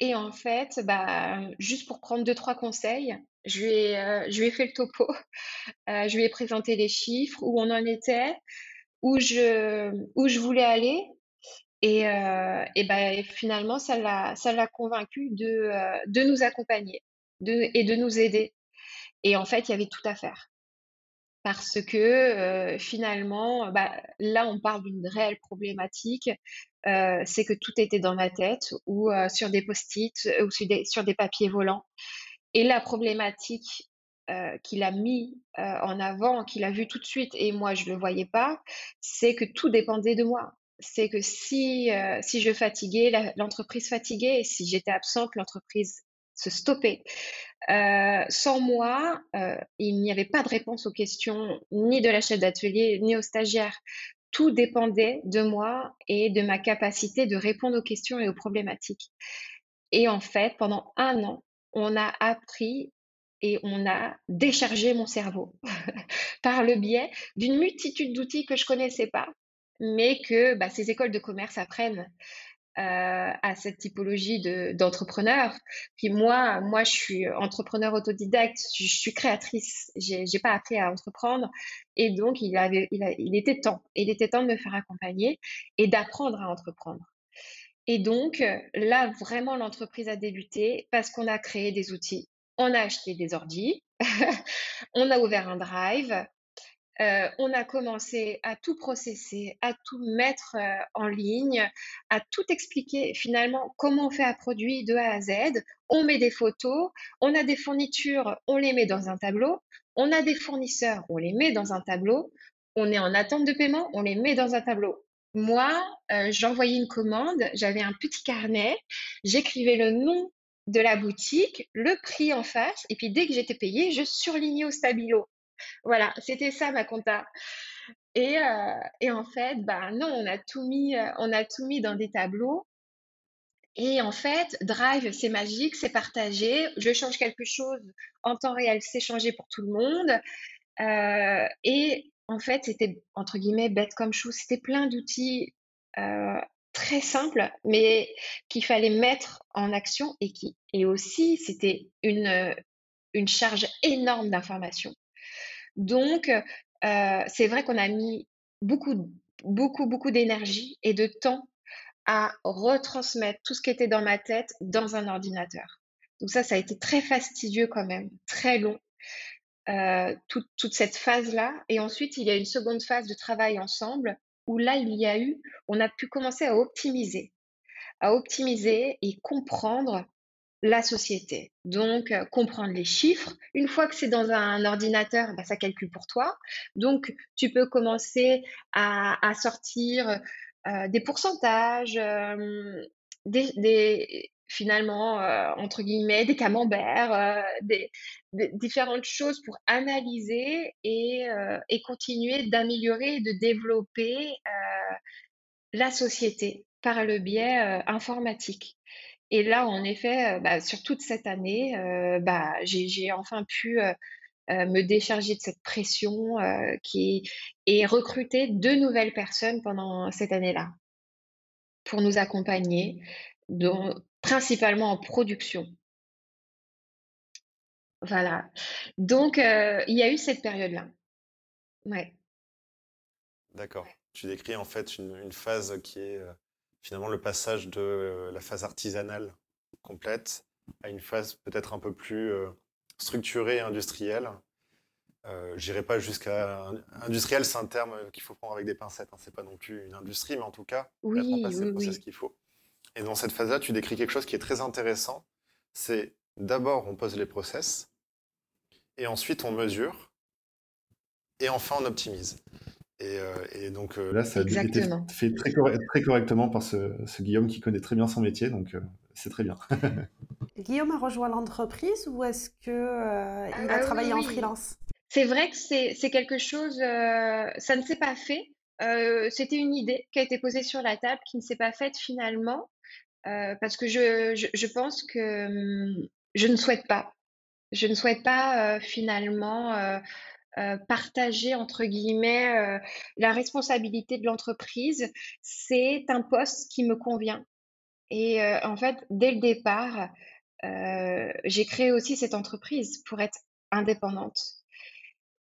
Et en fait, bah, juste pour prendre deux, trois conseils, je lui ai, euh, fait le topo, euh, je lui ai présenté les chiffres, où on en était, où je, voulais aller. Et, euh, et ben, finalement, ça l'a, convaincu de, nous accompagner et de nous aider. Et en fait, il y avait tout à faire. Parce que finalement, bah, là, on parle d'une réelle problématique. c'est que tout était dans ma tête ou sur des post-it ou sur des, papiers volants. Et la problématique euh, qu'il a mis euh, en avant, qu'il a vu tout de suite, et moi je ne le voyais pas, c'est que tout dépendait de moi. C'est que si, euh, je fatiguais, l'entreprise fatiguait, si j'étais absente, l'entreprise se stoppait. sans moi, il n'y avait pas de réponse aux questions ni de la chef d'atelier, ni aux stagiaires. Tout dépendait de moi et de ma capacité de répondre aux questions et aux problématiques. Et en fait, pendant un an, on a appris et on a déchargé mon cerveau par le biais d'une multitude d'outils que je connaissais pas, mais que bah, ces écoles de commerce apprennent euh, à cette typologie d'entrepreneurs. Puis moi, moi, je suis entrepreneur autodidacte, je, suis créatrice, j'ai n'ai pas appris à entreprendre, et donc il avait, il était temps, il était temps de me faire accompagner et d'apprendre à entreprendre. Et donc, là, vraiment, l'entreprise a débuté parce qu'on a créé des outils. On a acheté des ordis, on a ouvert un drive, euh, on a commencé à tout processer, à tout mettre euh, en ligne, à tout expliquer finalement comment on fait un produit de A à Z. On met des photos, on a des fournitures, on les met dans un tableau, on a des fournisseurs, on les met dans un tableau, on est en attente de paiement, on les met dans un tableau. Moi, euh, j'envoyais une commande, j'avais un petit carnet, j'écrivais le nom de la boutique, le prix en face, et puis dès que j'étais payée, je surlignais au stabilo. Voilà, c'était ça ma compta. Et, euh, et, en fait, bah non, on a tout mis, euh, on a tout mis dans des tableaux. Et en fait, Drive, c'est magique, c'est partagé. Je change quelque chose en temps réel, c'est changé pour tout le monde. et en fait, c'était entre guillemets bête comme chou. C'était plein d'outils euh, très simples, mais qu'il fallait mettre en action et qui et aussi c'était une une charge énorme d'informations. Donc euh, c'est vrai qu'on a mis beaucoup beaucoup beaucoup d'énergie et de temps à retransmettre tout ce qui était dans ma tête dans un ordinateur. Donc ça, ça a été très fastidieux quand même, très long. Euh, toute, cette phase-là. Et ensuite, il y a une seconde phase de travail ensemble où là, il y a eu, on a pu commencer à optimiser, à optimiser et comprendre la société. Donc, euh, comprendre les chiffres. Une fois que c'est dans un ordinateur, bah, ça calcule pour toi. Donc, tu peux commencer à, sortir euh, des pourcentages, euh, des, finalement, entre guillemets, des camemberts, des, différentes choses pour analyser et, et continuer d'améliorer, de développer la société par le biais informatique. Et là, en effet, euh, bah, sur toute cette année, euh, bah, j'ai enfin pu euh, me décharger de cette pression et recruter deux nouvelles personnes pendant cette année-là pour nous accompagner, principalement en production. Voilà. Donc, il y a eu cette période-là. Ouais. D'accord. Tu décris en fait une phase qui est finalement le passage de euh, la phase artisanale complète à une phase peut-être un peu plus euh, structurée et industrielle. Euh, J'irai pas jusqu'à industriel, c'est un terme qu'il faut prendre avec des pincettes. Hein. C'est pas non plus une industrie, mais en tout cas, oui, mettre en place le process qu'il faut. Et dans cette phase-là, tu décris quelque chose qui est très intéressant. C'est d'abord on pose les process, et ensuite on mesure, et enfin on optimise. Euh, et, donc euh, là, ça a été fait très, très, correctement par ce, Guillaume qui connaît très bien son métier, donc euh, c'est très bien. Guillaume a rejoint l'entreprise ou est-ce qu'il il a ah travaillé en freelance? C'est vrai que c'est quelque chose, ça ne s'est pas fait. C'était une idée qui a été posée sur la table, qui ne s'est pas faite finalement, parce que je, je, je, pense que hum, je ne souhaite pas. Je ne souhaite pas finalement euh, partager entre guillemets euh, la responsabilité de l'entreprise, c'est un poste qui me convient. Et euh, en fait, dès le départ, j'ai créé aussi cette entreprise pour être indépendante.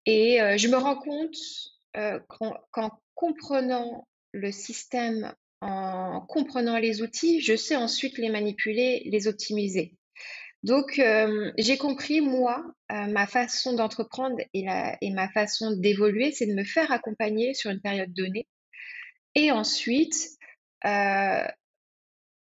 Et je me rends compte qu'en comprenant le système, en comprenant les outils, je sais ensuite les manipuler, les optimiser. Donc, euh, j'ai compris, moi, euh, ma façon d'entreprendre et, ma façon d'évoluer, c'est de me faire accompagner sur une période donnée et ensuite euh,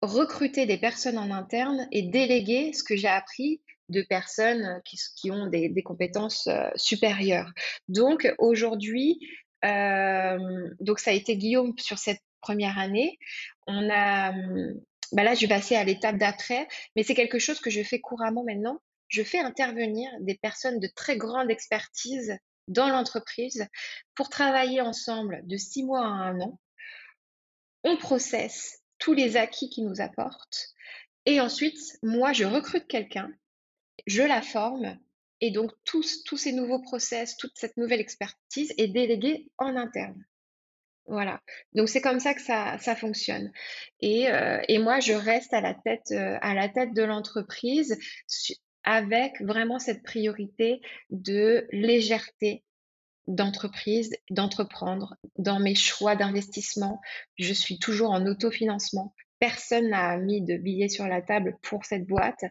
recruter des personnes en interne et déléguer ce que j'ai appris de personnes qui, ont des, des compétences supérieures. Donc, aujourd'hui, donc ça a été Guillaume sur cette première année. On a bah là, je vais passer à l'étape d'après, mais c'est quelque chose que je fais couramment maintenant. Je fais intervenir des personnes de très grande expertise dans l'entreprise pour travailler ensemble de six mois à un an. On processe tous les acquis qu'ils nous apportent et ensuite, moi, je recrute quelqu'un, je la forme et donc tous ces nouveaux process, toute cette nouvelle expertise est déléguée en interne. Voilà. Donc c'est comme ça que ça, ça fonctionne. Et, euh, moi, je reste à la tête, euh, de l'entreprise avec vraiment cette priorité de légèreté d'entreprise, d'entreprendre dans mes choix d'investissement. Je suis toujours en autofinancement. Personne n'a mis de billets sur la table pour cette boîte.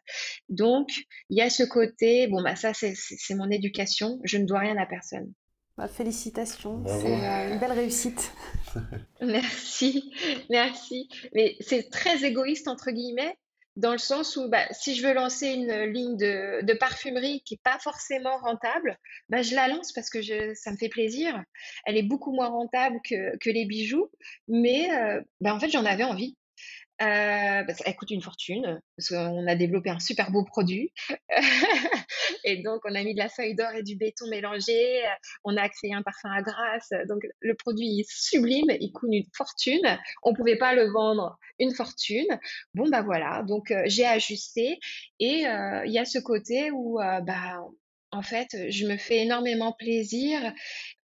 Donc, il y a ce côté, bon, bah ça, c'est mon éducation. Je ne dois rien à personne. Bah, félicitations, c'est euh, une belle réussite. merci, merci. Mais c'est très égoïste, entre guillemets, dans le sens où bah, si je veux lancer une ligne de, parfumerie qui n'est pas forcément rentable, bah, je la lance parce que ça me fait plaisir. Elle est beaucoup moins rentable que, les bijoux, mais euh, bah, en fait, j'en avais envie. Euh, parce qu'elle coûte une fortune, parce qu'on a développé un super beau produit. et donc, on a mis de la feuille d'or et du béton mélangé. On a créé un parfum à grâce. Donc, le produit est sublime. Il coûte une fortune. On ne pouvait pas le vendre une fortune. Bon, bah voilà. Donc, euh, j'ai ajusté. Et euh, il y a ce côté où, bah, en fait, je me fais énormément plaisir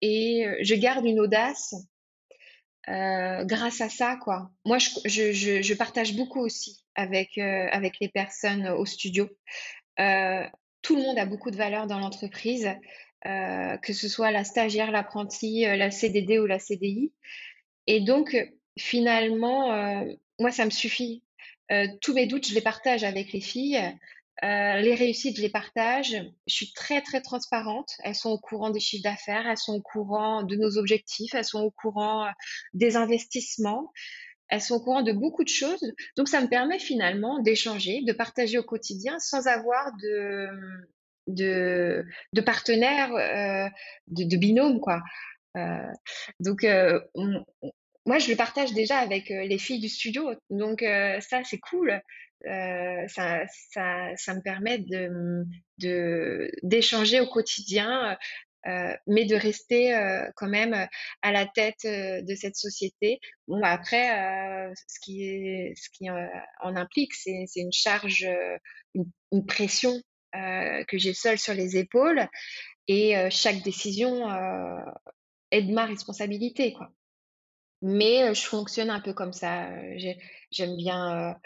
et je garde une audace euh, grâce à ça, quoi. Moi, je, je, je, partage beaucoup aussi avec, euh, avec les personnes au studio. Euh, tout le monde a beaucoup de valeur dans l'entreprise, que ce soit la stagiaire, l'apprenti, la CDD ou la CDI. Et donc, finalement, moi, ça me suffit. tous mes doutes, je les partage avec les filles. Les réussites, je les partage. Je suis très, très transparente. Elles sont au courant des chiffres d'affaires, elles sont au courant de nos objectifs, elles sont au courant des investissements, elles sont au courant de beaucoup de choses. Donc, ça me permet finalement d'échanger, de partager au quotidien sans avoir de, de, de partenaires, de, de binômes, quoi. donc, moi, je le partage déjà avec les filles du studio. Donc, ça, c'est cool. Ça, ça, ça, me permet de, d'échanger au quotidien, mais de rester quand même à la tête de cette société. Bon, après, ce qui, ce qui en implique, c'est, une charge, une, une pression que j'ai seule sur les épaules. Et chaque décision est de ma responsabilité, quoi. Mais je fonctionne un peu comme ça. J'aime bien,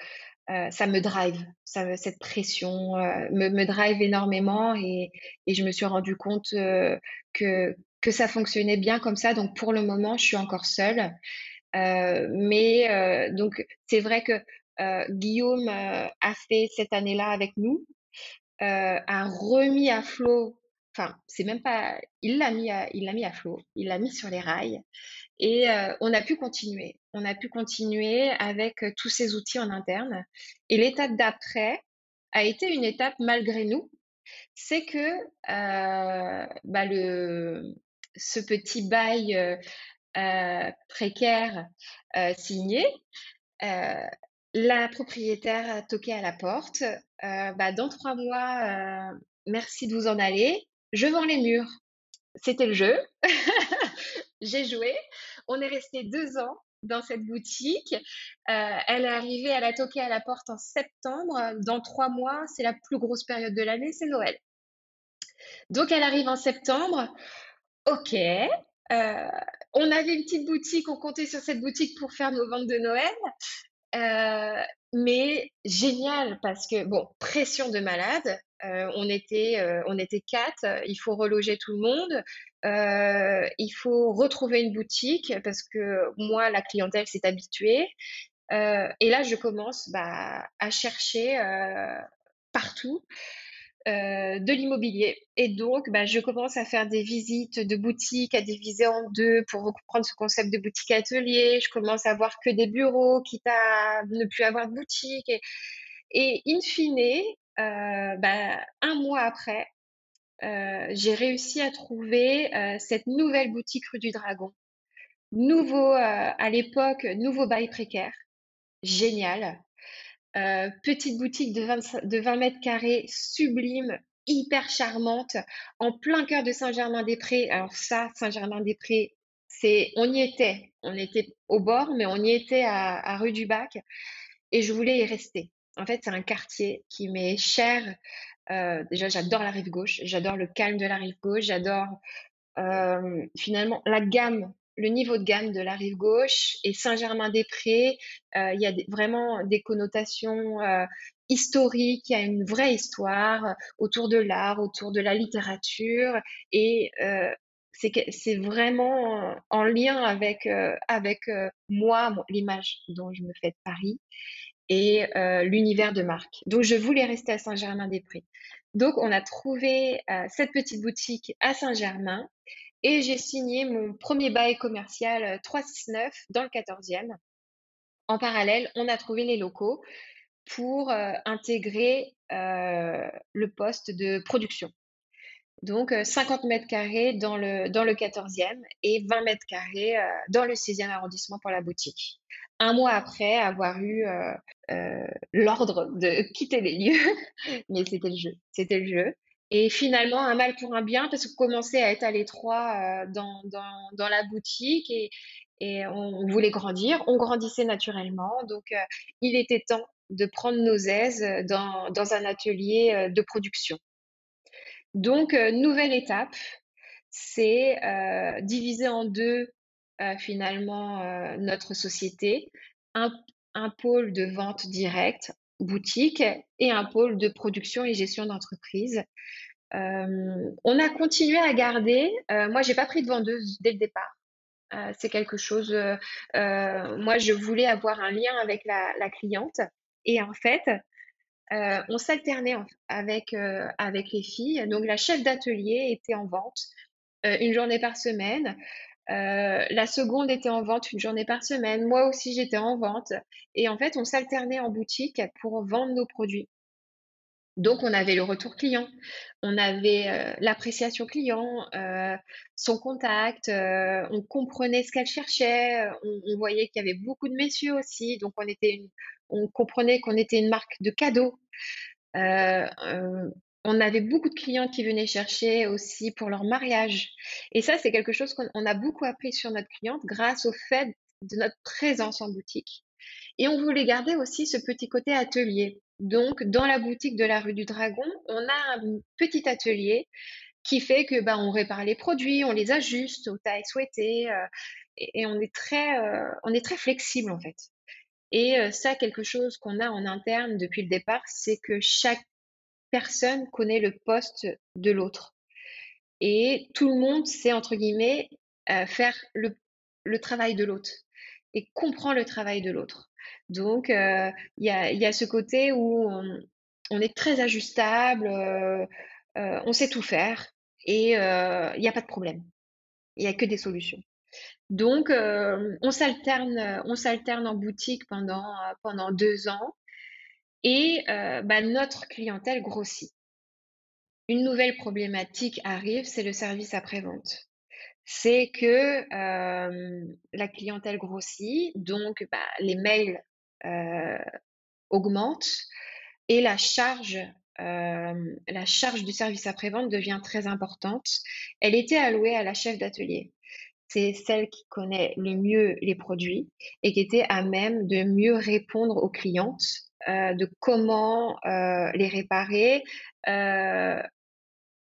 ça me drive, cette pression me, me, drive énormément et, je me suis rendu compte que, que ça fonctionnait bien comme ça. Donc pour le moment, je suis encore seule. mais donc c'est vrai que Guillaume a fait cette année-là avec nous, a remis à flot enfin, c'est même pas, il l'a mis à, il l'a mis à flot, il l'a mis sur les rails et euh, on a pu continuer. On a pu continuer avec euh, tous ces outils en interne. Et l'étape d'après a été une étape malgré nous. C'est que euh, bah le, ce petit bail précaire signé, la propriétaire a toqué à la porte. Bah, dans trois mois, merci de vous en aller je vends les murs. C'était le jeu. J'ai joué. On est resté deux ans dans cette boutique. Euh, elle est arrivée, elle a toqué à la porte en septembre. Dans trois mois, c'est la plus grosse période de l'année, c'est Noël. Donc elle arrive en septembre. Ok. Euh, on avait une petite boutique, on comptait sur cette boutique pour faire nos ventes de Noël. Mais génial parce que, bon, pression de malade. On, était, on était quatre, il faut reloger tout le monde, il faut retrouver une boutique parce que moi, la clientèle s'est habituée. et là, je commence bah, à chercher partout. De l'immobilier. Et donc, bah, je commence à faire des visites de boutiques, à diviser en deux pour reprendre ce concept de boutique atelier. Je commence à voir que des bureaux, quitte à ne plus avoir de boutique. Et, in fine, euh, bah, un mois après, euh, j'ai réussi à trouver euh, cette nouvelle boutique rue du Dragon. Nouveau, à l'époque, nouveau bail précaire. Génial. Petite boutique de 20, de 20 mètres carrés, sublime, hyper charmante, en plein cœur de Saint-Germain-des-Prés. Alors ça, Saint-Germain-des-Prés, on y était. On était au bord, mais on y était à, à rue du Bac. Et je voulais y rester. En fait, c'est un quartier qui m'est cher. Euh, déjà, j'adore la rive gauche, j'adore le calme de la rive gauche, j'adore euh, finalement la gamme, le niveau de gamme de la rive gauche et Saint-Germain-des-Prés. Euh, il y a vraiment des connotations historiques, il y a une vraie histoire autour de l'art, autour de la littérature et c'est vraiment en lien avec, avec moi, l'image dont je me fais de Paris et euh, l'univers de marque. Donc, je voulais rester à Saint-Germain-des-Prés. Donc, on a trouvé euh, cette petite boutique à Saint-Germain et j'ai signé mon premier bail commercial 369 euh, dans le 14e. En parallèle, on a trouvé les locaux pour intégrer le poste de production. Donc, 50 mètres carrés dans le, dans le 14e et 20 mètres carrés dans le 6e arrondissement pour la boutique un mois après avoir eu euh, euh, l'ordre de quitter les lieux. Mais c'était le jeu, c'était le jeu. Et finalement, un mal pour un bien, parce qu'on commençait à être à l'étroit euh, dans, dans, la boutique et, et on voulait grandir. On grandissait naturellement. Donc, il était temps de prendre nos aises dans, dans un atelier de production. Donc, nouvelle étape, c'est diviser en deux finalement euh, notre société, un, pôle de vente directe, boutique, et un pôle de production et gestion d'entreprise. Euh, on a continué à garder, euh, moi j'ai pas pris de vendeuse dès le départ. c'est quelque chose, moi je voulais avoir un lien avec la, cliente et en fait, on s'alternait avec, avec les filles. Donc la chef d'atelier était en vente une journée par semaine. La seconde était en vente une journée par semaine. Moi aussi, j'étais en vente. Et en fait, on s'alternait en boutique pour vendre nos produits. Donc, on avait le retour client, on avait euh, l'appréciation client, euh, son contact, euh, on comprenait ce qu'elle cherchait, on, voyait qu'il y avait beaucoup de messieurs aussi, donc on, on comprenait qu'on était une marque de cadeaux. On avait beaucoup de clients qui venaient chercher aussi pour leur mariage. Et ça, c'est quelque chose qu'on a beaucoup appris sur notre cliente grâce au fait de notre présence en boutique. Et on voulait garder aussi ce petit côté atelier. Donc, dans la boutique de la rue du Dragon, on a un petit atelier qui fait que bah, on répare les produits, on les ajuste aux tailles souhaitées euh, et, on est très euh, on est très flexible en fait. Et euh, ça, quelque chose qu'on a en interne depuis le départ, c'est que chaque personne connaît le poste de l'autre et tout le monde sait entre guillemets faire le, travail de l'autre et comprend le travail de l'autre. Donc, euh, il y, a, ce côté où on, est très ajustable, euh, euh, on sait tout faire et il n'y a pas de problème. Il n'y a que des solutions. Donc, on s'alterne, on s'alterne en boutique pendant, pendant deux ans et bah, notre clientèle grossit. Une nouvelle problématique arrive, c'est le service après-vente c'est que la clientèle grossit, donc bah, les mails augmentent et la charge, la charge du service après-vente devient très importante. Elle était allouée à la chef d'atelier. C'est celle qui connaît le mieux les produits et qui était à même de mieux répondre aux clientes, de comment les réparer,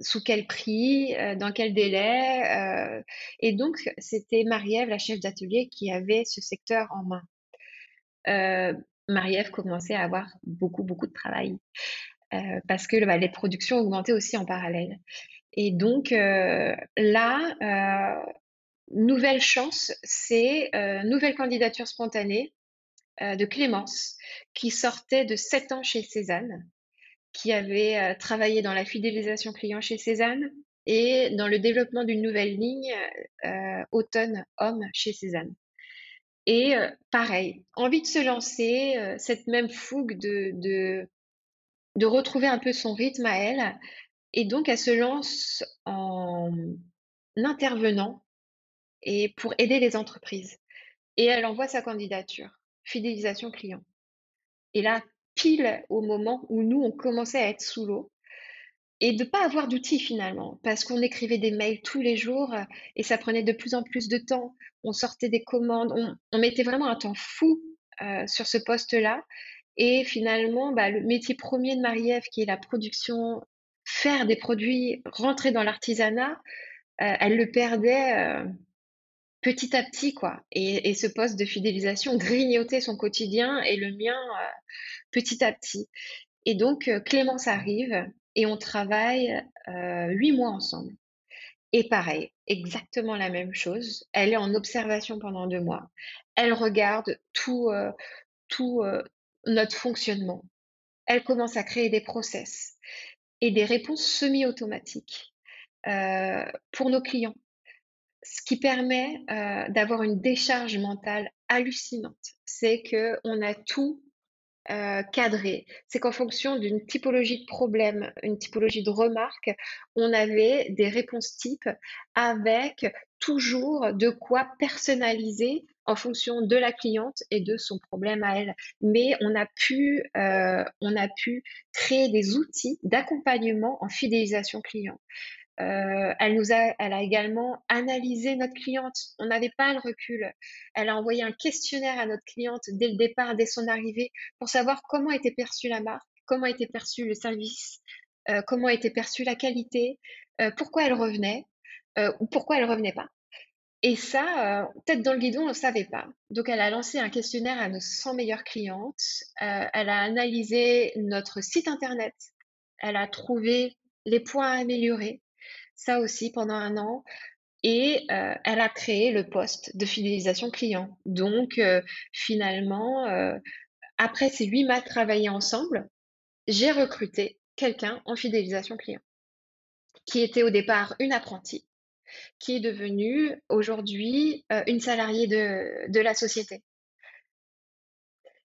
sous quel prix, euh, dans quel délai. Euh, et donc, c'était Marie-Ève, la chef d'atelier, qui avait ce secteur en main. Euh, Marie-Ève commençait à avoir beaucoup, beaucoup de travail parce que bah, les productions augmentaient aussi en parallèle. Et donc, là, nouvelle chance, c'est nouvelle candidature spontanée de Clémence, qui sortait de 7 ans chez Cézanne qui avait euh, travaillé dans la fidélisation client chez Cézanne et dans le développement d'une nouvelle ligne euh, automne homme chez Cézanne. Et euh, pareil, envie de se lancer, cette même fougue de, de, de, retrouver un peu son rythme à elle. Et donc, elle se lance en intervenant et pour aider les entreprises. Et elle envoie sa candidature, fidélisation client. Et là, pile au moment où nous, on commençait à être sous l'eau et de ne pas avoir d'outils finalement, parce qu'on écrivait des mails tous les jours euh, et ça prenait de plus en plus de temps. On sortait des commandes, on, mettait vraiment un temps fou euh, sur ce poste-là. Et finalement, bah, le métier premier de Marie-Ève, qui est la production, faire des produits, rentrer dans l'artisanat, euh, elle le perdait petit à petit, quoi. Et, ce poste de fidélisation grignotait son quotidien et le mien petit à petit. Et donc, euh, Clémence arrive et on travaille euh, huit mois ensemble. Et pareil, exactement la même chose. Elle est en observation pendant deux mois. Elle regarde tout, euh, tout notre fonctionnement. Elle commence à créer des process et des réponses semi-automatiques pour nos clients, ce qui permet d'avoir une décharge mentale hallucinante. C'est que on a tout euh, cadré. C'est qu'en fonction d'une typologie de problème, une typologie de remarque, on avait des réponses types avec toujours de quoi personnaliser en fonction de la cliente et de son problème à elle. Mais on a pu, euh, on a pu créer des outils d'accompagnement en fidélisation client. Euh, elle nous a, elle a également analysé notre cliente. On n'avait pas le recul. Elle a envoyé un questionnaire à notre cliente dès le départ, dès son arrivée, pour savoir comment était perçue la marque, comment était perçu le service, euh, comment était perçue la qualité, euh, pourquoi elle revenait ou pourquoi elle revenait pas. Et ça, peut-être dans le guidon, on ne savait pas. Donc, elle a lancé un questionnaire à nos 100 meilleures clientes. elle a analysé notre site internet. Elle a trouvé les points à améliorer ça aussi pendant un an. Et euh, elle a créé le poste de fidélisation client. Donc, euh, finalement, euh, après ces huit mois travaillés ensemble, j'ai recruté quelqu'un en fidélisation client, qui était au départ une apprentie, qui est devenue aujourd'hui une salariée de, la société.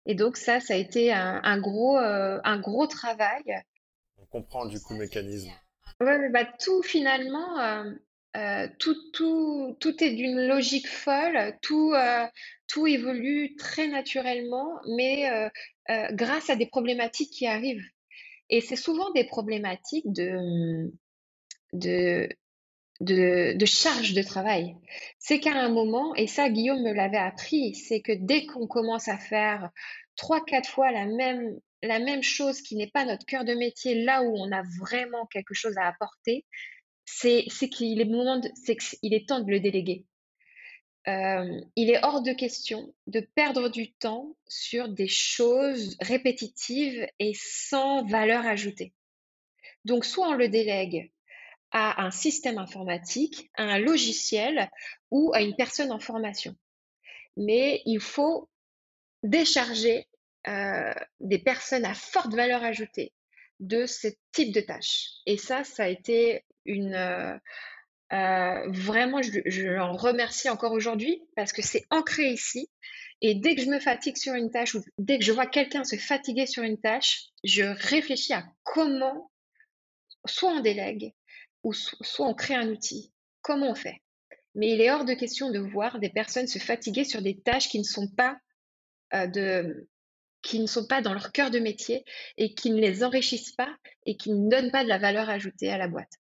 Et donc ça, ça a été un, gros, un gros travail. On comprend du coup le mécanisme. Ouais, bah, tout finalement, euh, euh, tout, tout, tout est d'une logique folle, tout, tout évolue très naturellement, mais grâce à des problématiques qui arrivent. Et c'est souvent des problématiques de, de, de, de charge de travail. C'est qu'à un moment, et ça Guillaume me l'avait appris, c'est que dès qu'on commence à faire trois, quatre fois la même, la même chose qui n'est pas notre cœur de métier, là où on a vraiment quelque chose à apporter, c'est qu'il est, qu'il est temps de le déléguer. Euh, il est hors de question de perdre du temps sur des choses répétitives et sans valeur ajoutée. Donc, soit on le délègue à un système informatique, à un logiciel ou à une personne en formation. Mais il faut décharger euh, des personnes à forte valeur ajoutée de ce type de tâches. Et ça, ça a été une... Euh, euh, vraiment, je, je l'en remercie encore aujourd'hui parce que c'est ancré ici. Et dès que je me fatigue sur une tâche ou dès que je vois quelqu'un se fatiguer sur une tâche, je réfléchis à comment soit on délègue, ou soit on crée un outil. Comment on fait? Mais il est hors de question de voir des personnes se fatiguer sur des tâches qui ne sont pas de qui ne sont pas dans leur cœur de métier et qui ne les enrichissent pas et qui ne donnent pas de la valeur ajoutée à la boîte.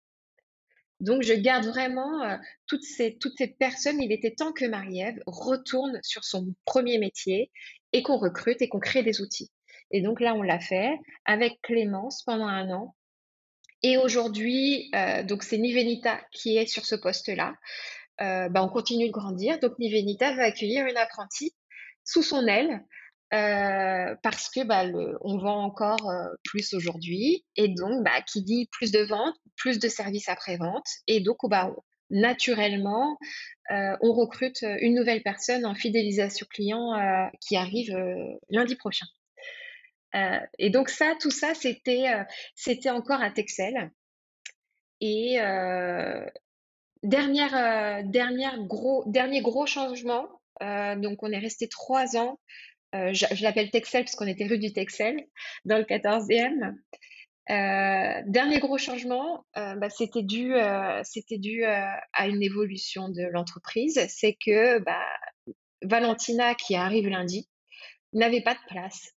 Donc, je garde vraiment euh, toutes, ces, toutes ces personnes. Il était temps que Marie-Ève retourne sur son premier métier et qu'on recrute et qu'on crée des outils. Et donc là, on l'a fait avec Clémence pendant un an. Et aujourd'hui, euh, donc c'est Nivenita qui est sur ce poste-là. Euh, bah, on continue de grandir. Donc Nivenita va accueillir une apprentie sous son aile euh, parce que bah, on vend encore plus aujourd'hui. Et donc, bah, qui dit plus de ventes, plus de services après-vente. Et donc, bah, naturellement, on recrute une nouvelle personne en fidélisation client qui arrive lundi prochain. Euh, et donc ça, tout ça, c'était euh, encore à Texel. Et euh, dernière, dernière gros, dernier gros changement, donc on est resté trois ans. Je, l'appelle Texel parce qu'on était rue du Texel, dans le 14e. dernier gros changement, bah, c'était dû, c'était dû à une évolution de l'entreprise. C'est que bah, Valentina, qui arrive lundi, n'avait pas de place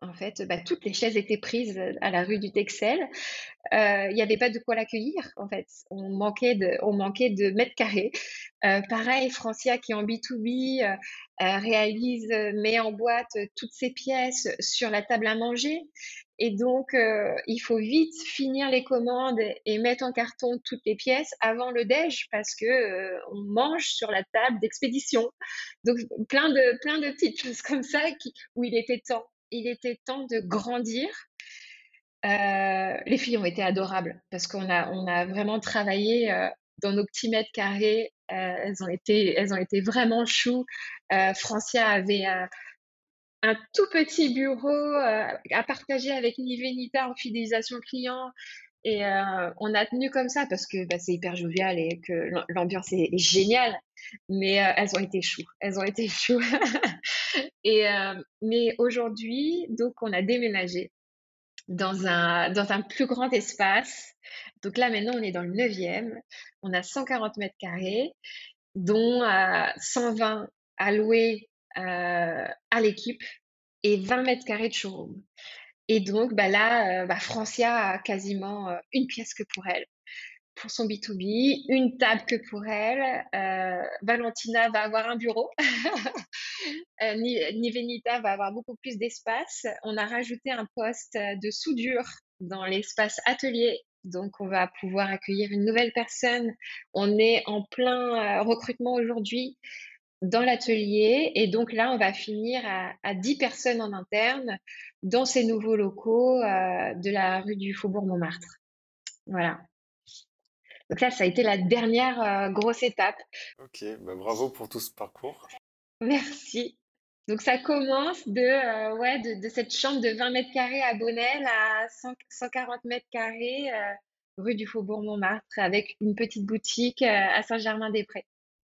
en fait, bah, toutes les chaises étaient prises euh, à la rue du Texel. Euh, il n'y avait pas de quoi l'accueillir, en fait. On manquait de, on manquait de mètres carrés. Euh, pareil, Francia, qui en B2B, réalise, met en boîte toutes ses pièces sur la table à manger. Et donc, il faut vite finir les commandes et mettre en carton toutes les pièces avant le déj parce que on mange sur la table d'expédition. Donc, plein de, plein de petites choses comme ça où il était temps il était temps de grandir. Euh, les filles ont été adorables parce qu'on a, vraiment travaillé euh, dans nos petits mètres carrés. Euh, elles, ont été, vraiment choues. Francia avait un tout petit bureau à partager avec Nivenita en fidélisation client. Et on a tenu comme ça parce que bah, c'est hyper jovial et que l'ambiance est, géniale. Mais elles ont été choues. Elles ont été choues. Et, euh, mais aujourd'hui, donc, on a déménagé dans un, dans un plus grand espace. Donc là, maintenant, on est dans le 9e. On a 140 mètres carrés, dont 120 euh, alloués euh, à l'équipe et 20 mètres carrés de showroom. Et donc, bah là, bah, Francia a quasiment une pièce que pour elle pour son B2B, une table que pour elle. Euh, Valentina va avoir un bureau. euh, Nivenita va avoir beaucoup plus d'espace. On a rajouté un poste de soudure dans l'espace atelier. Donc, on va pouvoir accueillir une nouvelle personne. On est en plein euh, recrutement aujourd'hui dans l'atelier. Et donc là, on va finir à, à, 10 personnes en interne dans ces nouveaux locaux euh, de la rue du Faubourg Montmartre. Voilà. Donc là, ça a été la dernière euh, grosse étape. Ok, bah bravo pour tout ce parcours. Merci. Donc ça commence de, euh, ouais, de, de cette chambre de 20 mètres carrés à Bonnel à 100 140 mètres carrés euh, rue du Faubourg Montmartre avec une petite boutique euh, à Saint-Germain-des-Prés.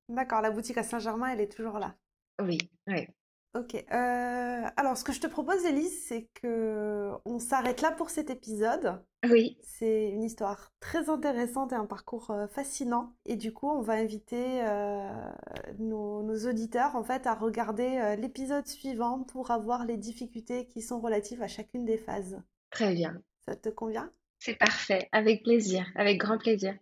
D'accord, la boutique à Saint-Germain, elle est toujours là. Oui, oui. Ok. euh, alors, ce que je te propose, Elise, c'est que on s'arrête là pour cet épisode. Oui, C'est une histoire très intéressante et un parcours euh, fascinant. Et du coup, on va inviter euh, nos, nos auditeurs en fait à regarder euh, l'épisode suivant pour avoir les difficultés qui sont relatives à chacune des phases. très bien. Ça te convient? C'est parfait. Avec plaisir, avec grand plaisir.